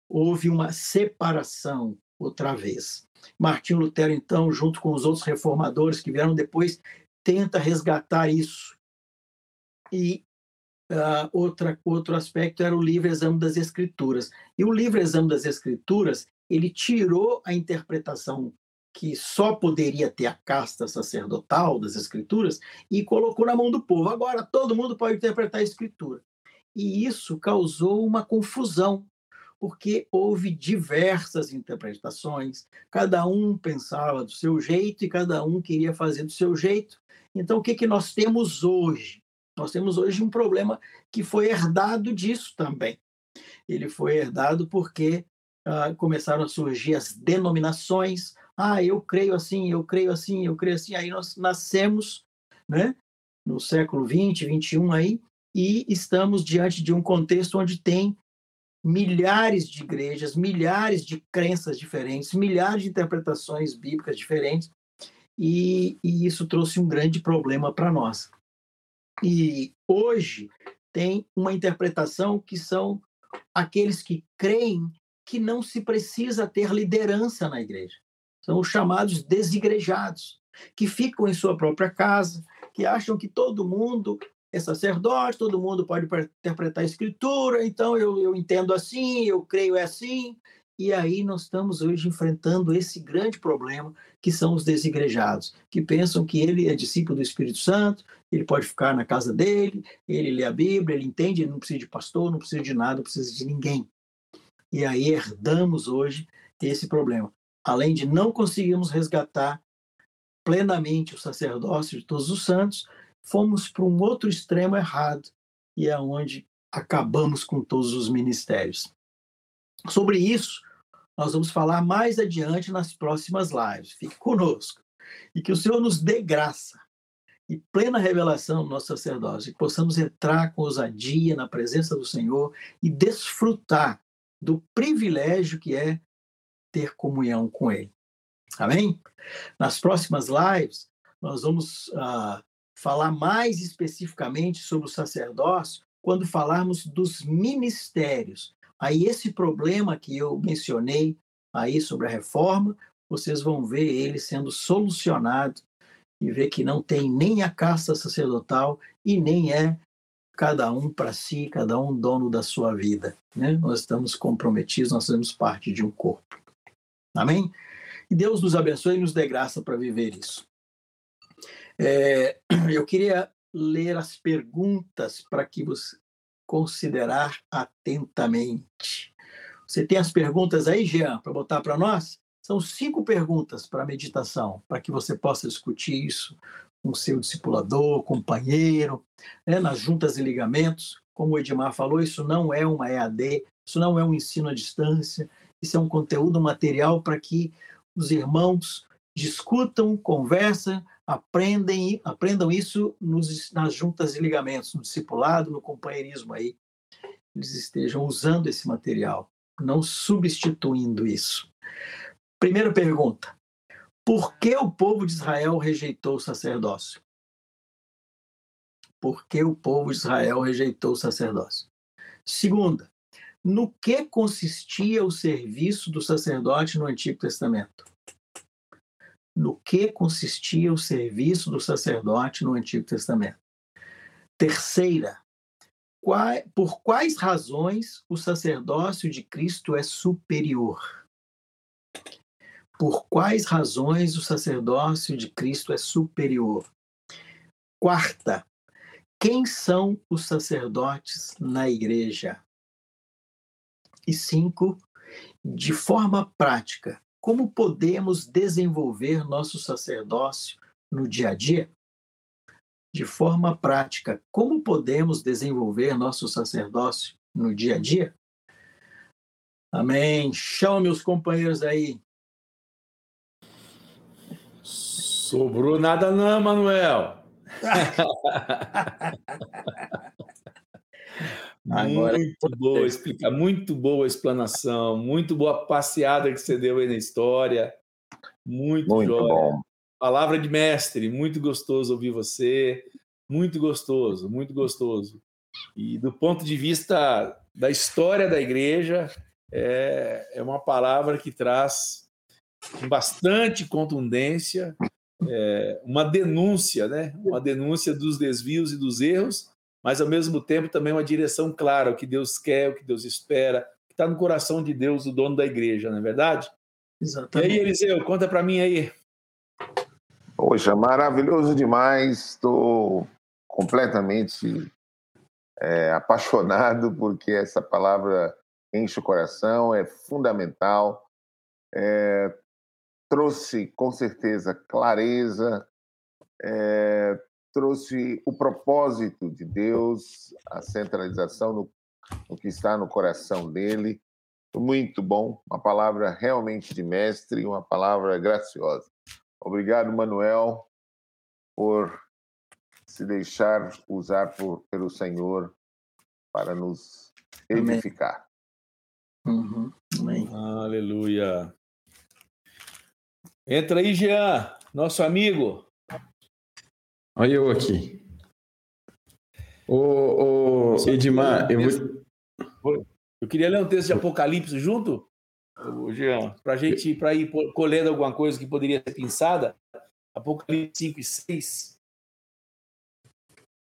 houve uma separação outra vez. Martinho Lutero, então, junto com os outros reformadores que vieram depois, tenta resgatar isso. E uh, outra, outro aspecto era o livre exame das escrituras. E o livre exame das escrituras, ele tirou a interpretação que só poderia ter a casta sacerdotal das escrituras e colocou na mão do povo. Agora todo mundo pode interpretar a escritura. E isso causou uma confusão, porque houve diversas interpretações, cada um pensava do seu jeito e cada um queria fazer do seu jeito. Então, o que, que nós temos hoje? Nós temos hoje um problema que foi herdado disso também. Ele foi herdado porque ah, começaram a surgir as denominações. Ah, eu creio assim, eu creio assim, eu creio assim. Aí nós nascemos, né, no século 20, 21 aí, e estamos diante de um contexto onde tem milhares de igrejas, milhares de crenças diferentes, milhares de interpretações bíblicas diferentes, e, e isso trouxe um grande problema para nós. E hoje tem uma interpretação que são aqueles que creem que não se precisa ter liderança na igreja. São os chamados desigrejados, que ficam em sua própria casa, que acham que todo mundo é sacerdote, todo mundo pode interpretar a escritura, então eu, eu entendo assim, eu creio é assim, e aí nós estamos hoje enfrentando esse grande problema, que são os desigrejados, que pensam que ele é discípulo do Espírito Santo, ele pode ficar na casa dele, ele lê a Bíblia, ele entende, ele não precisa de pastor, não precisa de nada, não precisa de ninguém. E aí herdamos hoje esse problema. Além de não conseguirmos resgatar plenamente o sacerdócio de todos os santos, fomos para um outro extremo errado, e é onde acabamos com todos os ministérios. Sobre isso, nós vamos falar mais adiante nas próximas lives. Fique conosco. E que o Senhor nos dê graça e plena revelação do nosso sacerdócio, que possamos entrar com ousadia na presença do Senhor e desfrutar do privilégio que é ter comunhão com Ele. Amém? Nas próximas lives, nós vamos uh, falar mais especificamente sobre o sacerdócio quando falarmos dos ministérios, Aí esse problema que eu mencionei aí sobre a reforma, vocês vão ver ele sendo solucionado e ver que não tem nem a caça sacerdotal e nem é cada um para si, cada um dono da sua vida. Né? Nós estamos comprometidos, nós fazemos parte de um corpo. Amém? E Deus nos abençoe e nos dê graça para viver isso. É, <clears throat> eu queria ler as perguntas para que você, considerar atentamente. Você tem as perguntas aí, Jean, para botar para nós? São cinco perguntas para a meditação, para que você possa discutir isso com seu discipulador, companheiro, né, nas juntas e ligamentos. Como o Edmar falou, isso não é uma EAD, isso não é um ensino à distância, isso é um conteúdo material para que os irmãos discutam, conversem, aprendem, aprendam isso nos, nas juntas e ligamentos, no discipulado, no companheirismo aí. Eles estejam usando esse material, não substituindo isso. Primeira pergunta: por que o povo de Israel rejeitou o sacerdócio? Por que o povo de Israel rejeitou o sacerdócio? Segunda, No que consistia o serviço do sacerdote no Antigo Testamento? No que consistia o serviço do sacerdote no Antigo Testamento? Terceira, por quais razões o sacerdócio de Cristo é superior? Por quais razões o sacerdócio de Cristo é superior? Quarta, quem são os sacerdotes na igreja? E cinco, de forma prática, como podemos desenvolver nosso sacerdócio no dia a dia? De forma prática, como podemos desenvolver nosso sacerdócio no dia a dia? Amém. Chama meus companheiros aí. Sobrou nada não, Manuel. <laughs> Agora, muito boa explicar, muito boa explanação, muito boa passeada que você deu aí na história. Muito, muito jóia. bom. Palavra de mestre, muito gostoso ouvir você. Muito gostoso, muito gostoso. E do ponto de vista da história da igreja, é, é uma palavra que traz bastante contundência, é, uma denúncia, né? Uma denúncia dos desvios e dos erros, mas ao mesmo tempo também uma direção clara, o que Deus quer, o que Deus espera, que está no coração de Deus, o dono da igreja, não é verdade? Exatamente. E aí, Eliseu, conta para mim aí. Poxa, maravilhoso demais. Estou completamente é, apaixonado porque essa palavra enche o coração, é fundamental. É, trouxe com certeza clareza, é, trouxe o propósito de Deus, a centralização no, no que está no coração dele. Muito bom, uma palavra realmente de mestre, uma palavra graciosa. Obrigado, Manuel, por se deixar usar por, pelo Senhor para nos edificar. Amém. Uhum. Amém. Aleluia. Entra aí, Jean, nosso amigo. Olha eu aqui. Ô, ô Edmar, eu vou... Eu queria ler um texto de Apocalipse junto, Jean, para a gente para ir colhendo alguma coisa que poderia ser pensada. Apocalipse 5 e 6.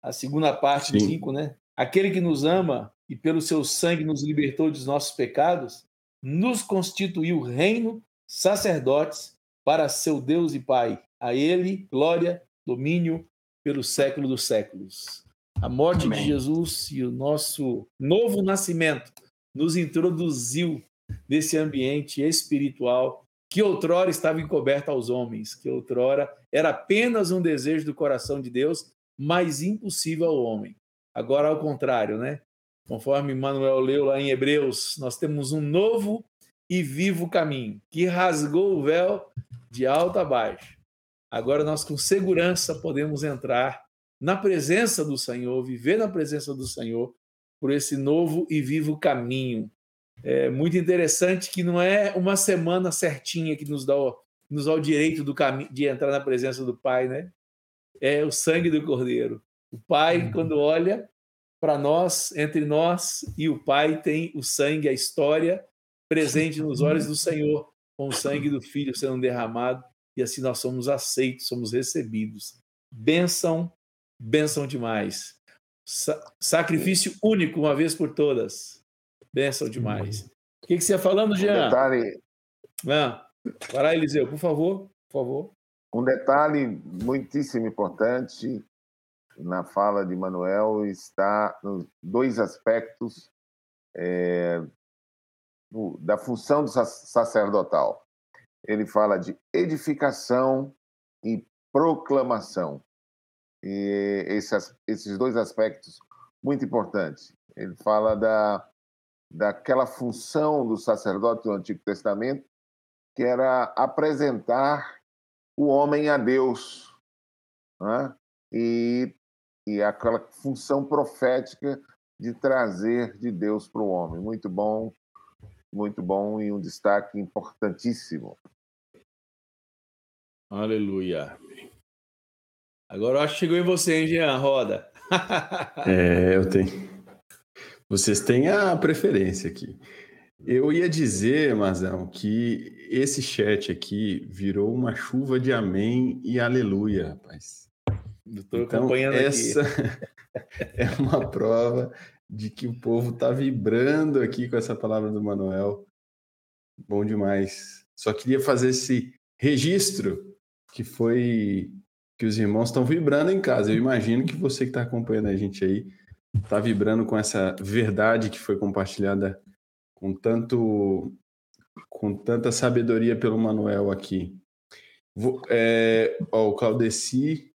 A segunda parte Sim. do 5, né? Aquele que nos ama e pelo seu sangue nos libertou dos nossos pecados, nos constituiu reino, sacerdotes para seu Deus e Pai. A ele glória, domínio, pelo século dos séculos. A morte Amém. de Jesus e o nosso novo nascimento nos introduziu nesse ambiente espiritual que outrora estava encoberto aos homens, que outrora era apenas um desejo do coração de Deus, mas impossível ao homem. Agora, ao contrário, né? Conforme Manuel leu lá em Hebreus, nós temos um novo e vivo caminho que rasgou o véu de alto a baixo Agora nós com segurança podemos entrar na presença do Senhor, viver na presença do Senhor por esse novo e vivo caminho. É muito interessante que não é uma semana certinha que nos dá o, nos dá o direito do caminho de entrar na presença do Pai, né? É o sangue do Cordeiro. O Pai, uhum. quando olha para nós, entre nós e o Pai, tem o sangue, a história presente nos olhos do Senhor, com o sangue do Filho sendo derramado e assim nós somos aceitos, somos recebidos. Bênção, bênção demais. Sa sacrifício único, uma vez por todas. Bênção demais. O que, que você ia falando, Jean? Um detalhe... Ah, para Eliseu, por favor, por favor. Um detalhe muitíssimo importante na fala de Manuel está nos dois aspectos é, da função do sacerdotal ele fala de edificação e proclamação. E esses, esses dois aspectos muito importantes. Ele fala da, daquela função do sacerdote do Antigo Testamento, que era apresentar o homem a Deus, né? e, e aquela função profética de trazer de Deus para o homem. Muito bom, muito bom e um destaque importantíssimo. Aleluia. Agora eu acho que chegou em você, hein, Jean? Roda. <laughs> é, eu tenho. Vocês têm a preferência aqui. Eu ia dizer, Mazão, que esse chat aqui virou uma chuva de amém e aleluia, rapaz. Estou então, acompanhando essa <laughs> é uma prova de que o povo está vibrando aqui com essa palavra do Manuel. Bom demais. Só queria fazer esse registro que foi que os irmãos estão vibrando em casa. Eu imagino que você que está acompanhando a gente aí está vibrando com essa verdade que foi compartilhada com tanto com tanta sabedoria pelo Manuel aqui. Vou, é, ó, o Claudeci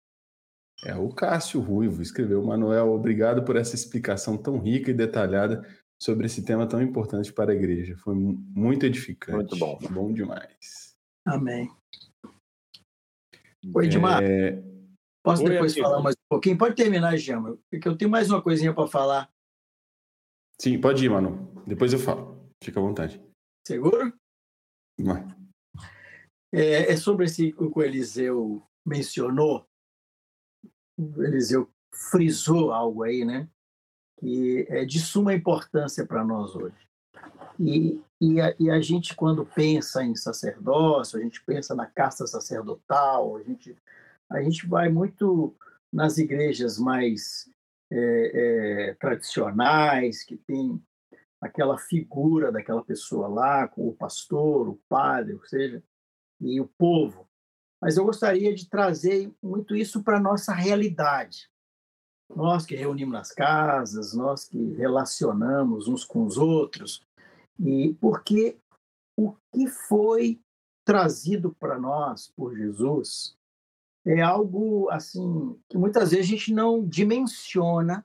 é o Cássio Ruivo escreveu Manuel, obrigado por essa explicação tão rica e detalhada sobre esse tema tão importante para a igreja. Foi muito edificante. Muito bom. Bom demais. Amém. Oi, Edmar. É... Posso Oi, depois amigo. falar mais um pouquinho? Pode terminar, Gema, porque eu tenho mais uma coisinha para falar. Sim, pode ir, Manu. Depois eu falo. Fica à vontade. Seguro? Vai. É, é sobre esse o que o Eliseu mencionou. Eliseu frisou algo aí, né? Que é de suma importância para nós hoje. E, e a, e, a, gente, quando pensa em sacerdócio, a gente pensa na casta sacerdotal, a gente, a gente vai muito nas igrejas mais é, é, tradicionais, que tem aquela figura daquela pessoa lá, com o pastor, o padre, ou seja, e o povo. Mas eu gostaria de trazer muito isso para a nossa realidade. Nós que reunimos nas casas, nós que relacionamos uns com os outros, e porque o que foi trazido para nós por Jesus é algo assim que muitas vezes a gente não dimensiona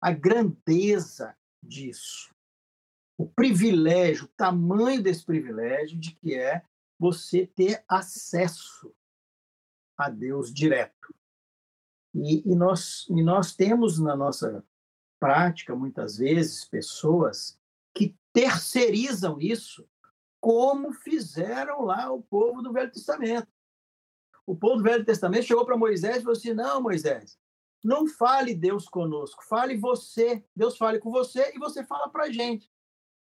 a grandeza disso. O privilégio, o tamanho desse privilégio de que é você ter acesso a Deus direto. E, e, nós, e nós temos na nossa prática, muitas vezes, pessoas que terceirizam isso, como fizeram lá o povo do Velho Testamento. O povo do Velho Testamento chegou para Moisés e falou assim: Não, Moisés, não fale Deus conosco, fale você. Deus fale com você e você fala para a gente.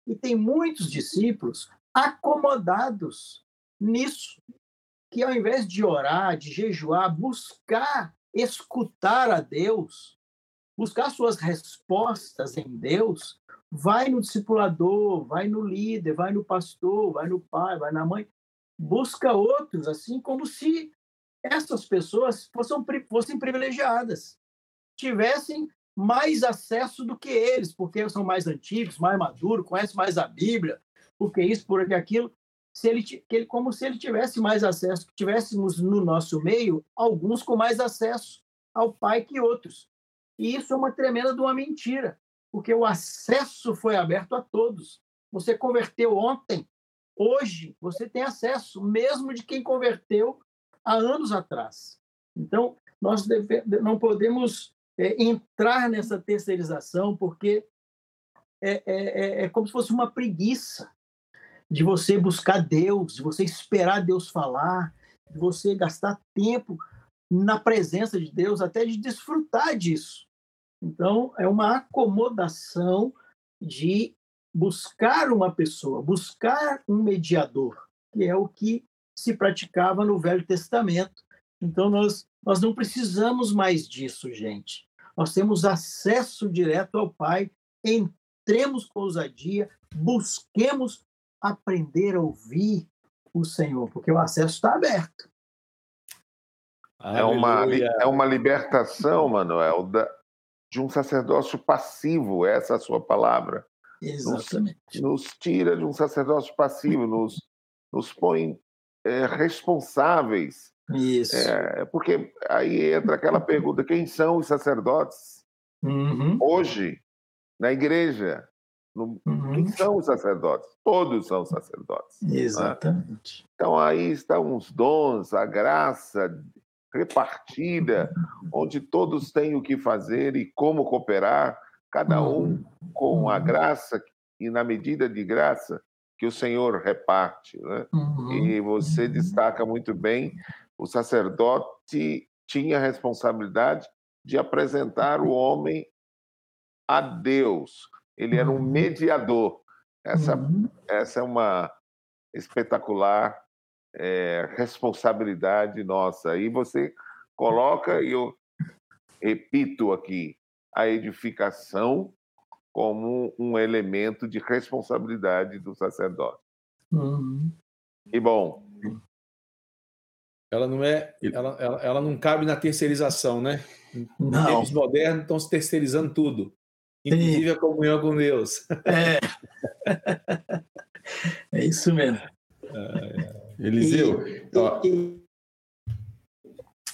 E tem muitos discípulos acomodados nisso, que ao invés de orar, de jejuar, buscar escutar a Deus, buscar suas respostas em Deus, vai no discipulador, vai no líder, vai no pastor, vai no pai, vai na mãe, busca outros, assim como se essas pessoas fossem, fossem privilegiadas, tivessem mais acesso do que eles, porque são mais antigos, mais maduros, conhecem mais a Bíblia, porque isso, porque aquilo. Se ele, que ele, como se ele tivesse mais acesso, que tivéssemos no nosso meio alguns com mais acesso ao Pai que outros. E isso é uma tremenda de uma mentira, porque o acesso foi aberto a todos. Você converteu ontem, hoje você tem acesso, mesmo de quem converteu há anos atrás. Então, nós deve, não podemos é, entrar nessa terceirização, porque é, é, é, é como se fosse uma preguiça de você buscar Deus, de você esperar Deus falar, de você gastar tempo na presença de Deus, até de desfrutar disso. Então, é uma acomodação de buscar uma pessoa, buscar um mediador, que é o que se praticava no Velho Testamento. Então, nós, nós não precisamos mais disso, gente. Nós temos acesso direto ao Pai, entremos com ousadia, busquemos aprender a ouvir o Senhor, porque o acesso está aberto. É uma, é uma libertação, Manuel, da, de um sacerdócio passivo, essa é a sua palavra. Exatamente. Nos, nos tira de um sacerdócio passivo, nos, nos põe é, responsáveis. Isso. É, porque aí entra aquela pergunta: quem são os sacerdotes uhum. hoje na igreja? No, uhum. Quem são os sacerdotes? Todos são sacerdotes. Né? Exatamente. Né? Então aí estão os dons, a graça repartida, onde todos têm o que fazer e como cooperar, cada um uhum. com a graça e na medida de graça que o Senhor reparte. Né? Uhum. E você destaca muito bem: o sacerdote tinha a responsabilidade de apresentar o homem a Deus, ele era um uhum. mediador. Essa, uhum. essa é uma espetacular é, responsabilidade nossa. E você coloca, e eu repito aqui, a edificação como um elemento de responsabilidade do sacerdote. Uhum. E bom. Ela não é, ela, ela, ela não cabe na terceirização, né? Não. tempos modernos estão se terceirizando tudo, inclusive Sim. a comunhão com Deus. É, <laughs> é isso mesmo. Eliseu. E, e,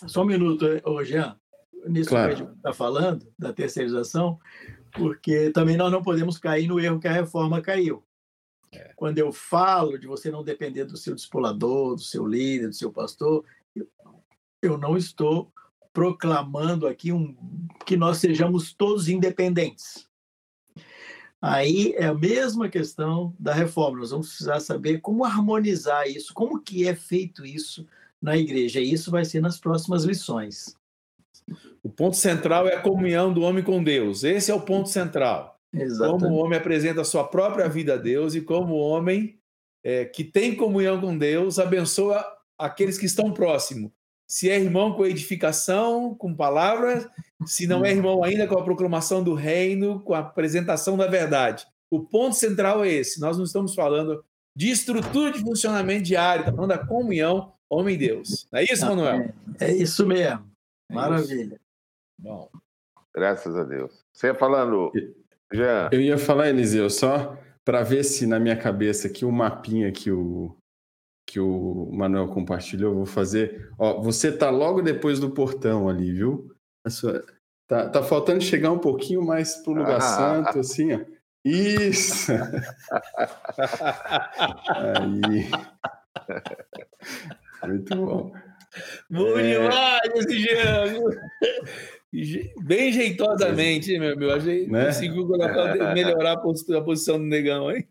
só um minuto, ô Jean, nisso claro. que a gente está falando, da terceirização, porque também nós não podemos cair no erro que a reforma caiu. É. Quando eu falo de você não depender do seu discipulador, do seu líder, do seu pastor, eu não estou proclamando aqui um, que nós sejamos todos independentes. Aí é a mesma questão da reforma. Nós vamos precisar saber como harmonizar isso, como que é feito isso na igreja. E isso vai ser nas próximas lições. O ponto central é a comunhão do homem com Deus. Esse é o ponto central. Exatamente. Como o homem apresenta a sua própria vida a Deus e como o homem é, que tem comunhão com Deus abençoa aqueles que estão próximos. Se é irmão com edificação, com palavras, se não é irmão ainda com a proclamação do reino, com a apresentação da verdade. O ponto central é esse. Nós não estamos falando de estrutura de funcionamento diário, estamos falando da comunhão homem-deus. Não é isso, Manuel? É, é isso mesmo. É Maravilha. Isso. Bom. Graças a Deus. Você ia falando, Jean? Eu ia falar, Eliseu, só para ver se na minha cabeça aqui o mapinha que o, que o Manuel compartilhou, vou fazer. Ó, você tá logo depois do portão ali, viu? Sua... Tá, tá faltando chegar um pouquinho mais pro lugar ah. santo, assim, ó. Isso! Aí. Muito bom. Muito é... demais esse jogo! Bem jeitosamente, meu meu. Achei né? conseguiu melhorar a, postura, a posição do negão, hein?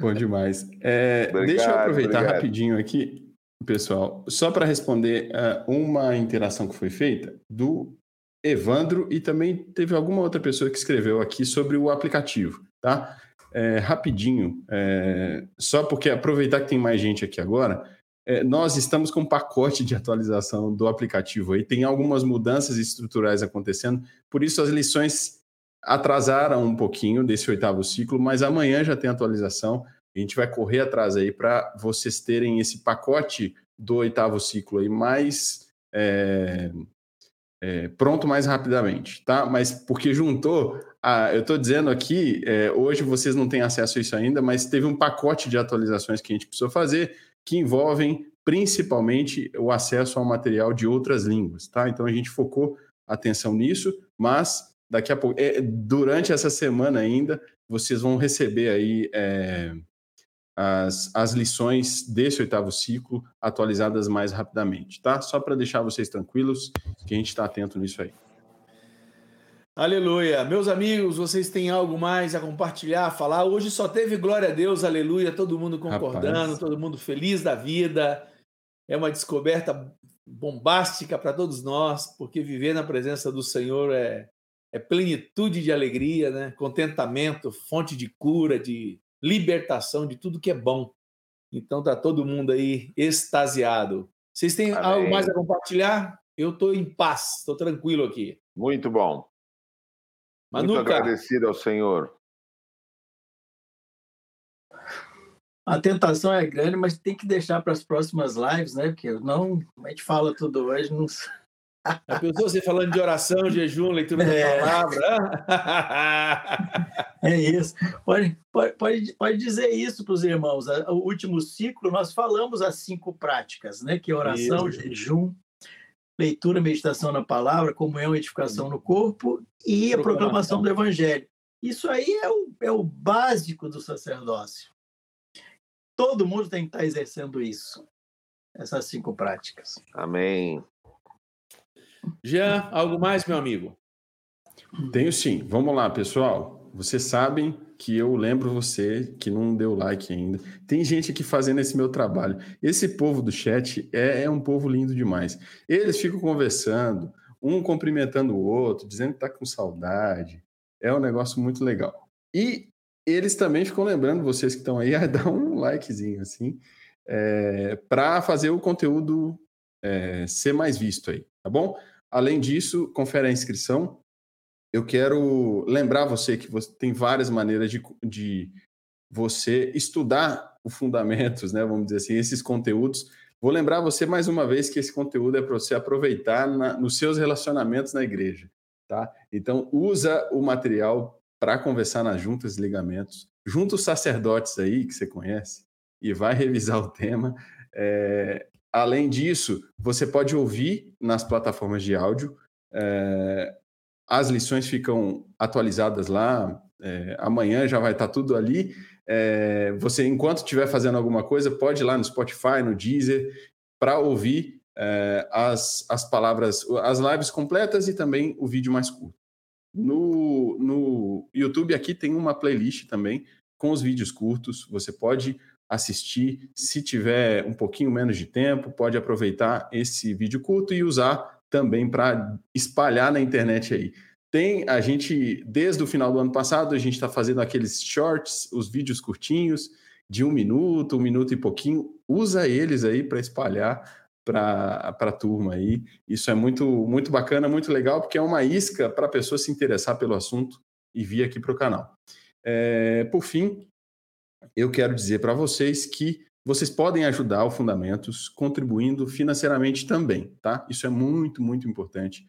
Bom demais. É, obrigado, deixa eu aproveitar obrigado. rapidinho aqui, pessoal, só para responder uh, uma interação que foi feita do Evandro e também teve alguma outra pessoa que escreveu aqui sobre o aplicativo, tá? É, rapidinho, é, só porque aproveitar que tem mais gente aqui agora, é, nós estamos com um pacote de atualização do aplicativo aí, tem algumas mudanças estruturais acontecendo, por isso as lições atrasaram um pouquinho desse oitavo ciclo, mas amanhã já tem atualização. A gente vai correr atrás aí para vocês terem esse pacote do oitavo ciclo aí mais é, é, pronto mais rapidamente, tá? Mas porque juntou, a, eu estou dizendo aqui, é, hoje vocês não têm acesso a isso ainda, mas teve um pacote de atualizações que a gente precisou fazer que envolvem principalmente o acesso ao material de outras línguas, tá? Então a gente focou atenção nisso, mas daqui a pouco, é, durante essa semana ainda, vocês vão receber aí é, as, as lições desse oitavo ciclo atualizadas mais rapidamente, tá? Só para deixar vocês tranquilos que a gente está atento nisso aí. Aleluia. Meus amigos, vocês têm algo mais a compartilhar, a falar? Hoje só teve glória a Deus, aleluia, todo mundo concordando, Rapaz. todo mundo feliz da vida. É uma descoberta bombástica para todos nós, porque viver na presença do Senhor é, é plenitude de alegria, né? contentamento, fonte de cura, de libertação, de tudo que é bom. Então tá todo mundo aí extasiado. Vocês têm Amém. algo mais a compartilhar? Eu estou em paz, estou tranquilo aqui. Muito bom. Manuca. Muito agradecido ao Senhor. A tentação é grande, mas tem que deixar para as próximas lives, né? Porque não, a gente fala tudo hoje, não, a pessoa você falando de oração, jejum, leitura é. da palavra. é isso. Pode, pode, pode dizer isso para os irmãos. O último ciclo, nós falamos as cinco práticas, né? Que é oração, isso. jejum, leitura, meditação na palavra, comunhão, edificação no corpo e a proclamação do evangelho. Isso aí é o, é o básico do sacerdócio. Todo mundo tem que estar exercendo isso, essas cinco práticas. Amém. Jean, algo mais, meu amigo? Tenho sim. Vamos lá, pessoal. Vocês sabem que eu lembro você que não deu like ainda. Tem gente aqui fazendo esse meu trabalho. Esse povo do chat é, é um povo lindo demais. Eles ficam conversando, um cumprimentando o outro, dizendo que está com saudade. É um negócio muito legal. E eles também ficam lembrando vocês que estão aí <laughs> a dar um likezinho assim, é, para fazer o conteúdo é, ser mais visto aí, tá bom? Além disso, confere a inscrição. Eu quero lembrar você que você tem várias maneiras de, de você estudar os fundamentos, né? Vamos dizer assim, esses conteúdos. Vou lembrar você mais uma vez que esse conteúdo é para você aproveitar na, nos seus relacionamentos na igreja, tá? Então usa o material para conversar nas juntas e ligamentos, junta os sacerdotes aí que você conhece e vai revisar o tema. É, além disso, você pode ouvir nas plataformas de áudio. É, as lições ficam atualizadas lá. É, amanhã já vai estar tudo ali. É, você, enquanto estiver fazendo alguma coisa, pode ir lá no Spotify, no Deezer, para ouvir as, as palavras, as lives completas e também o vídeo mais curto. No, no YouTube aqui tem uma playlist também com os vídeos curtos. Você pode assistir, se tiver um pouquinho menos de tempo, pode aproveitar esse vídeo curto e usar também para espalhar na internet aí. Tem a gente, desde o final do ano passado, a gente está fazendo aqueles shorts, os vídeos curtinhos, de um minuto, um minuto e pouquinho. Usa eles aí para espalhar para a turma aí. Isso é muito, muito bacana, muito legal, porque é uma isca para a pessoa se interessar pelo assunto e vir aqui para o canal. É, por fim, eu quero dizer para vocês que vocês podem ajudar o Fundamentos contribuindo financeiramente também, tá? Isso é muito, muito importante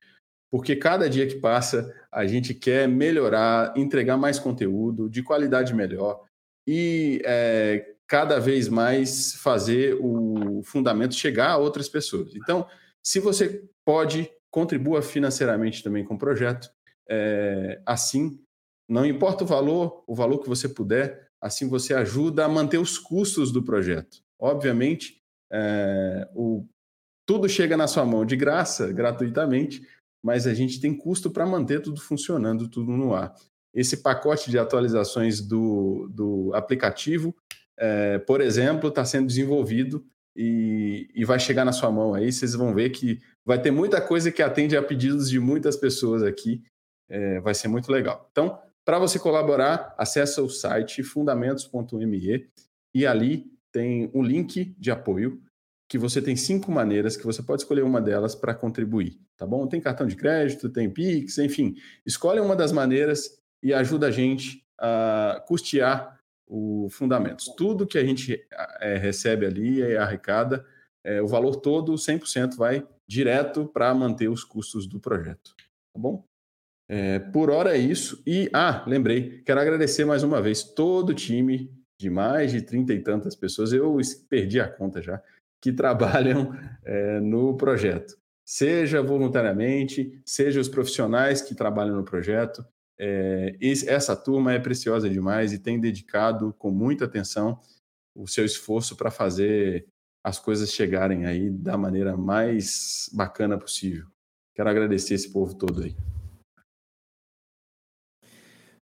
porque cada dia que passa a gente quer melhorar, entregar mais conteúdo de qualidade melhor e é, cada vez mais fazer o fundamento chegar a outras pessoas. Então, se você pode, contribua financeiramente também com o projeto. É, assim, não importa o valor, o valor que você puder, assim você ajuda a manter os custos do projeto. Obviamente, é, o, tudo chega na sua mão de graça, gratuitamente, mas a gente tem custo para manter tudo funcionando, tudo no ar. Esse pacote de atualizações do, do aplicativo, é, por exemplo, está sendo desenvolvido e, e, vai chegar na sua mão aí. Vocês vão ver que vai ter muita coisa que atende a pedidos de muitas pessoas aqui. É, vai ser muito legal. Então, para você colaborar, acessa o site fundamentos.me e ali tem um link de apoio que você tem cinco maneiras que você pode escolher uma delas para contribuir, tá bom? Tem cartão de crédito, tem Pix, enfim. Escolhe uma das maneiras e ajuda a gente a custear o Fundamentos. Tudo que a gente é, recebe ali e arrecada, é, o valor todo, 100%, vai direto para manter os custos do projeto, tá bom? É, por hora é isso. E, ah, lembrei, quero agradecer mais uma vez todo o time de mais de trinta e tantas pessoas. Eu perdi a conta já que <laughs> trabalham é, no projeto, seja voluntariamente, seja os profissionais que trabalham no projeto. É, essa turma é preciosa demais e tem dedicado com muita atenção o seu esforço para fazer as coisas chegarem aí da maneira mais bacana possível. Quero agradecer esse povo todo aí.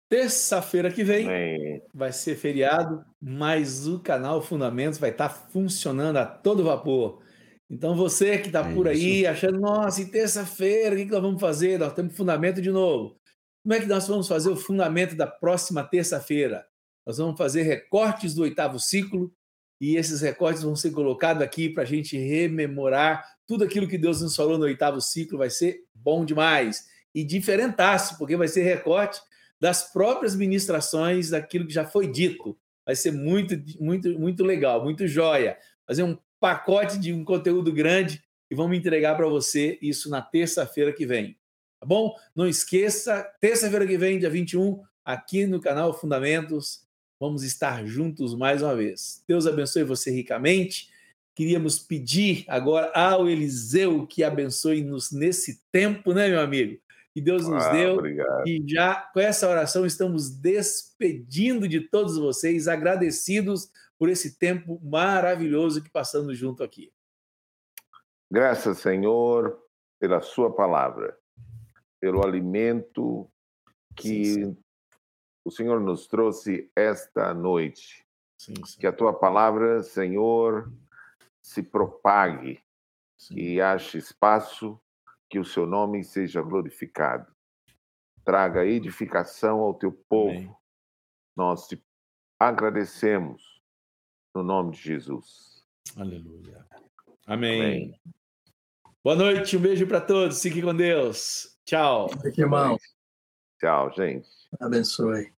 Terça-feira que vem vai ser feriado, mas o canal Fundamentos vai estar tá funcionando a todo vapor. Então você que está é por aí isso. achando, nossa, e terça-feira, o que, que nós vamos fazer? Nós temos fundamento de novo. Como é que nós vamos fazer o fundamento da próxima terça-feira? Nós vamos fazer recortes do oitavo ciclo e esses recortes vão ser colocados aqui para a gente rememorar tudo aquilo que Deus nos falou no oitavo ciclo. Vai ser bom demais e diferentaço, porque vai ser recorte das próprias ministrações daquilo que já foi dito. Vai ser muito, muito, muito legal, muito joia. Fazer um pacote de um conteúdo grande e vamos entregar para você isso na terça-feira que vem. Tá bom? Não esqueça, terça-feira que vem, dia 21, aqui no canal Fundamentos, vamos estar juntos mais uma vez. Deus abençoe você ricamente. Queríamos pedir agora ao Eliseu que abençoe-nos nesse tempo, né, meu amigo? Que Deus nos ah, deu. Obrigado. E já com essa oração estamos despedindo de todos vocês, agradecidos por esse tempo maravilhoso que passamos junto aqui. Graças, Senhor, pela Sua palavra, pelo alimento que sim, sim. o Senhor nos trouxe esta noite. Sim, que a Tua palavra, Senhor, se propague e ache espaço que o seu nome seja glorificado. traga edificação ao teu povo. Amém. Nós te agradecemos no nome de Jesus. Aleluia. Amém. Amém. Boa noite, um beijo para todos. Fique com Deus. Tchau. Fique, irmão. Tchau, gente. Abençoe.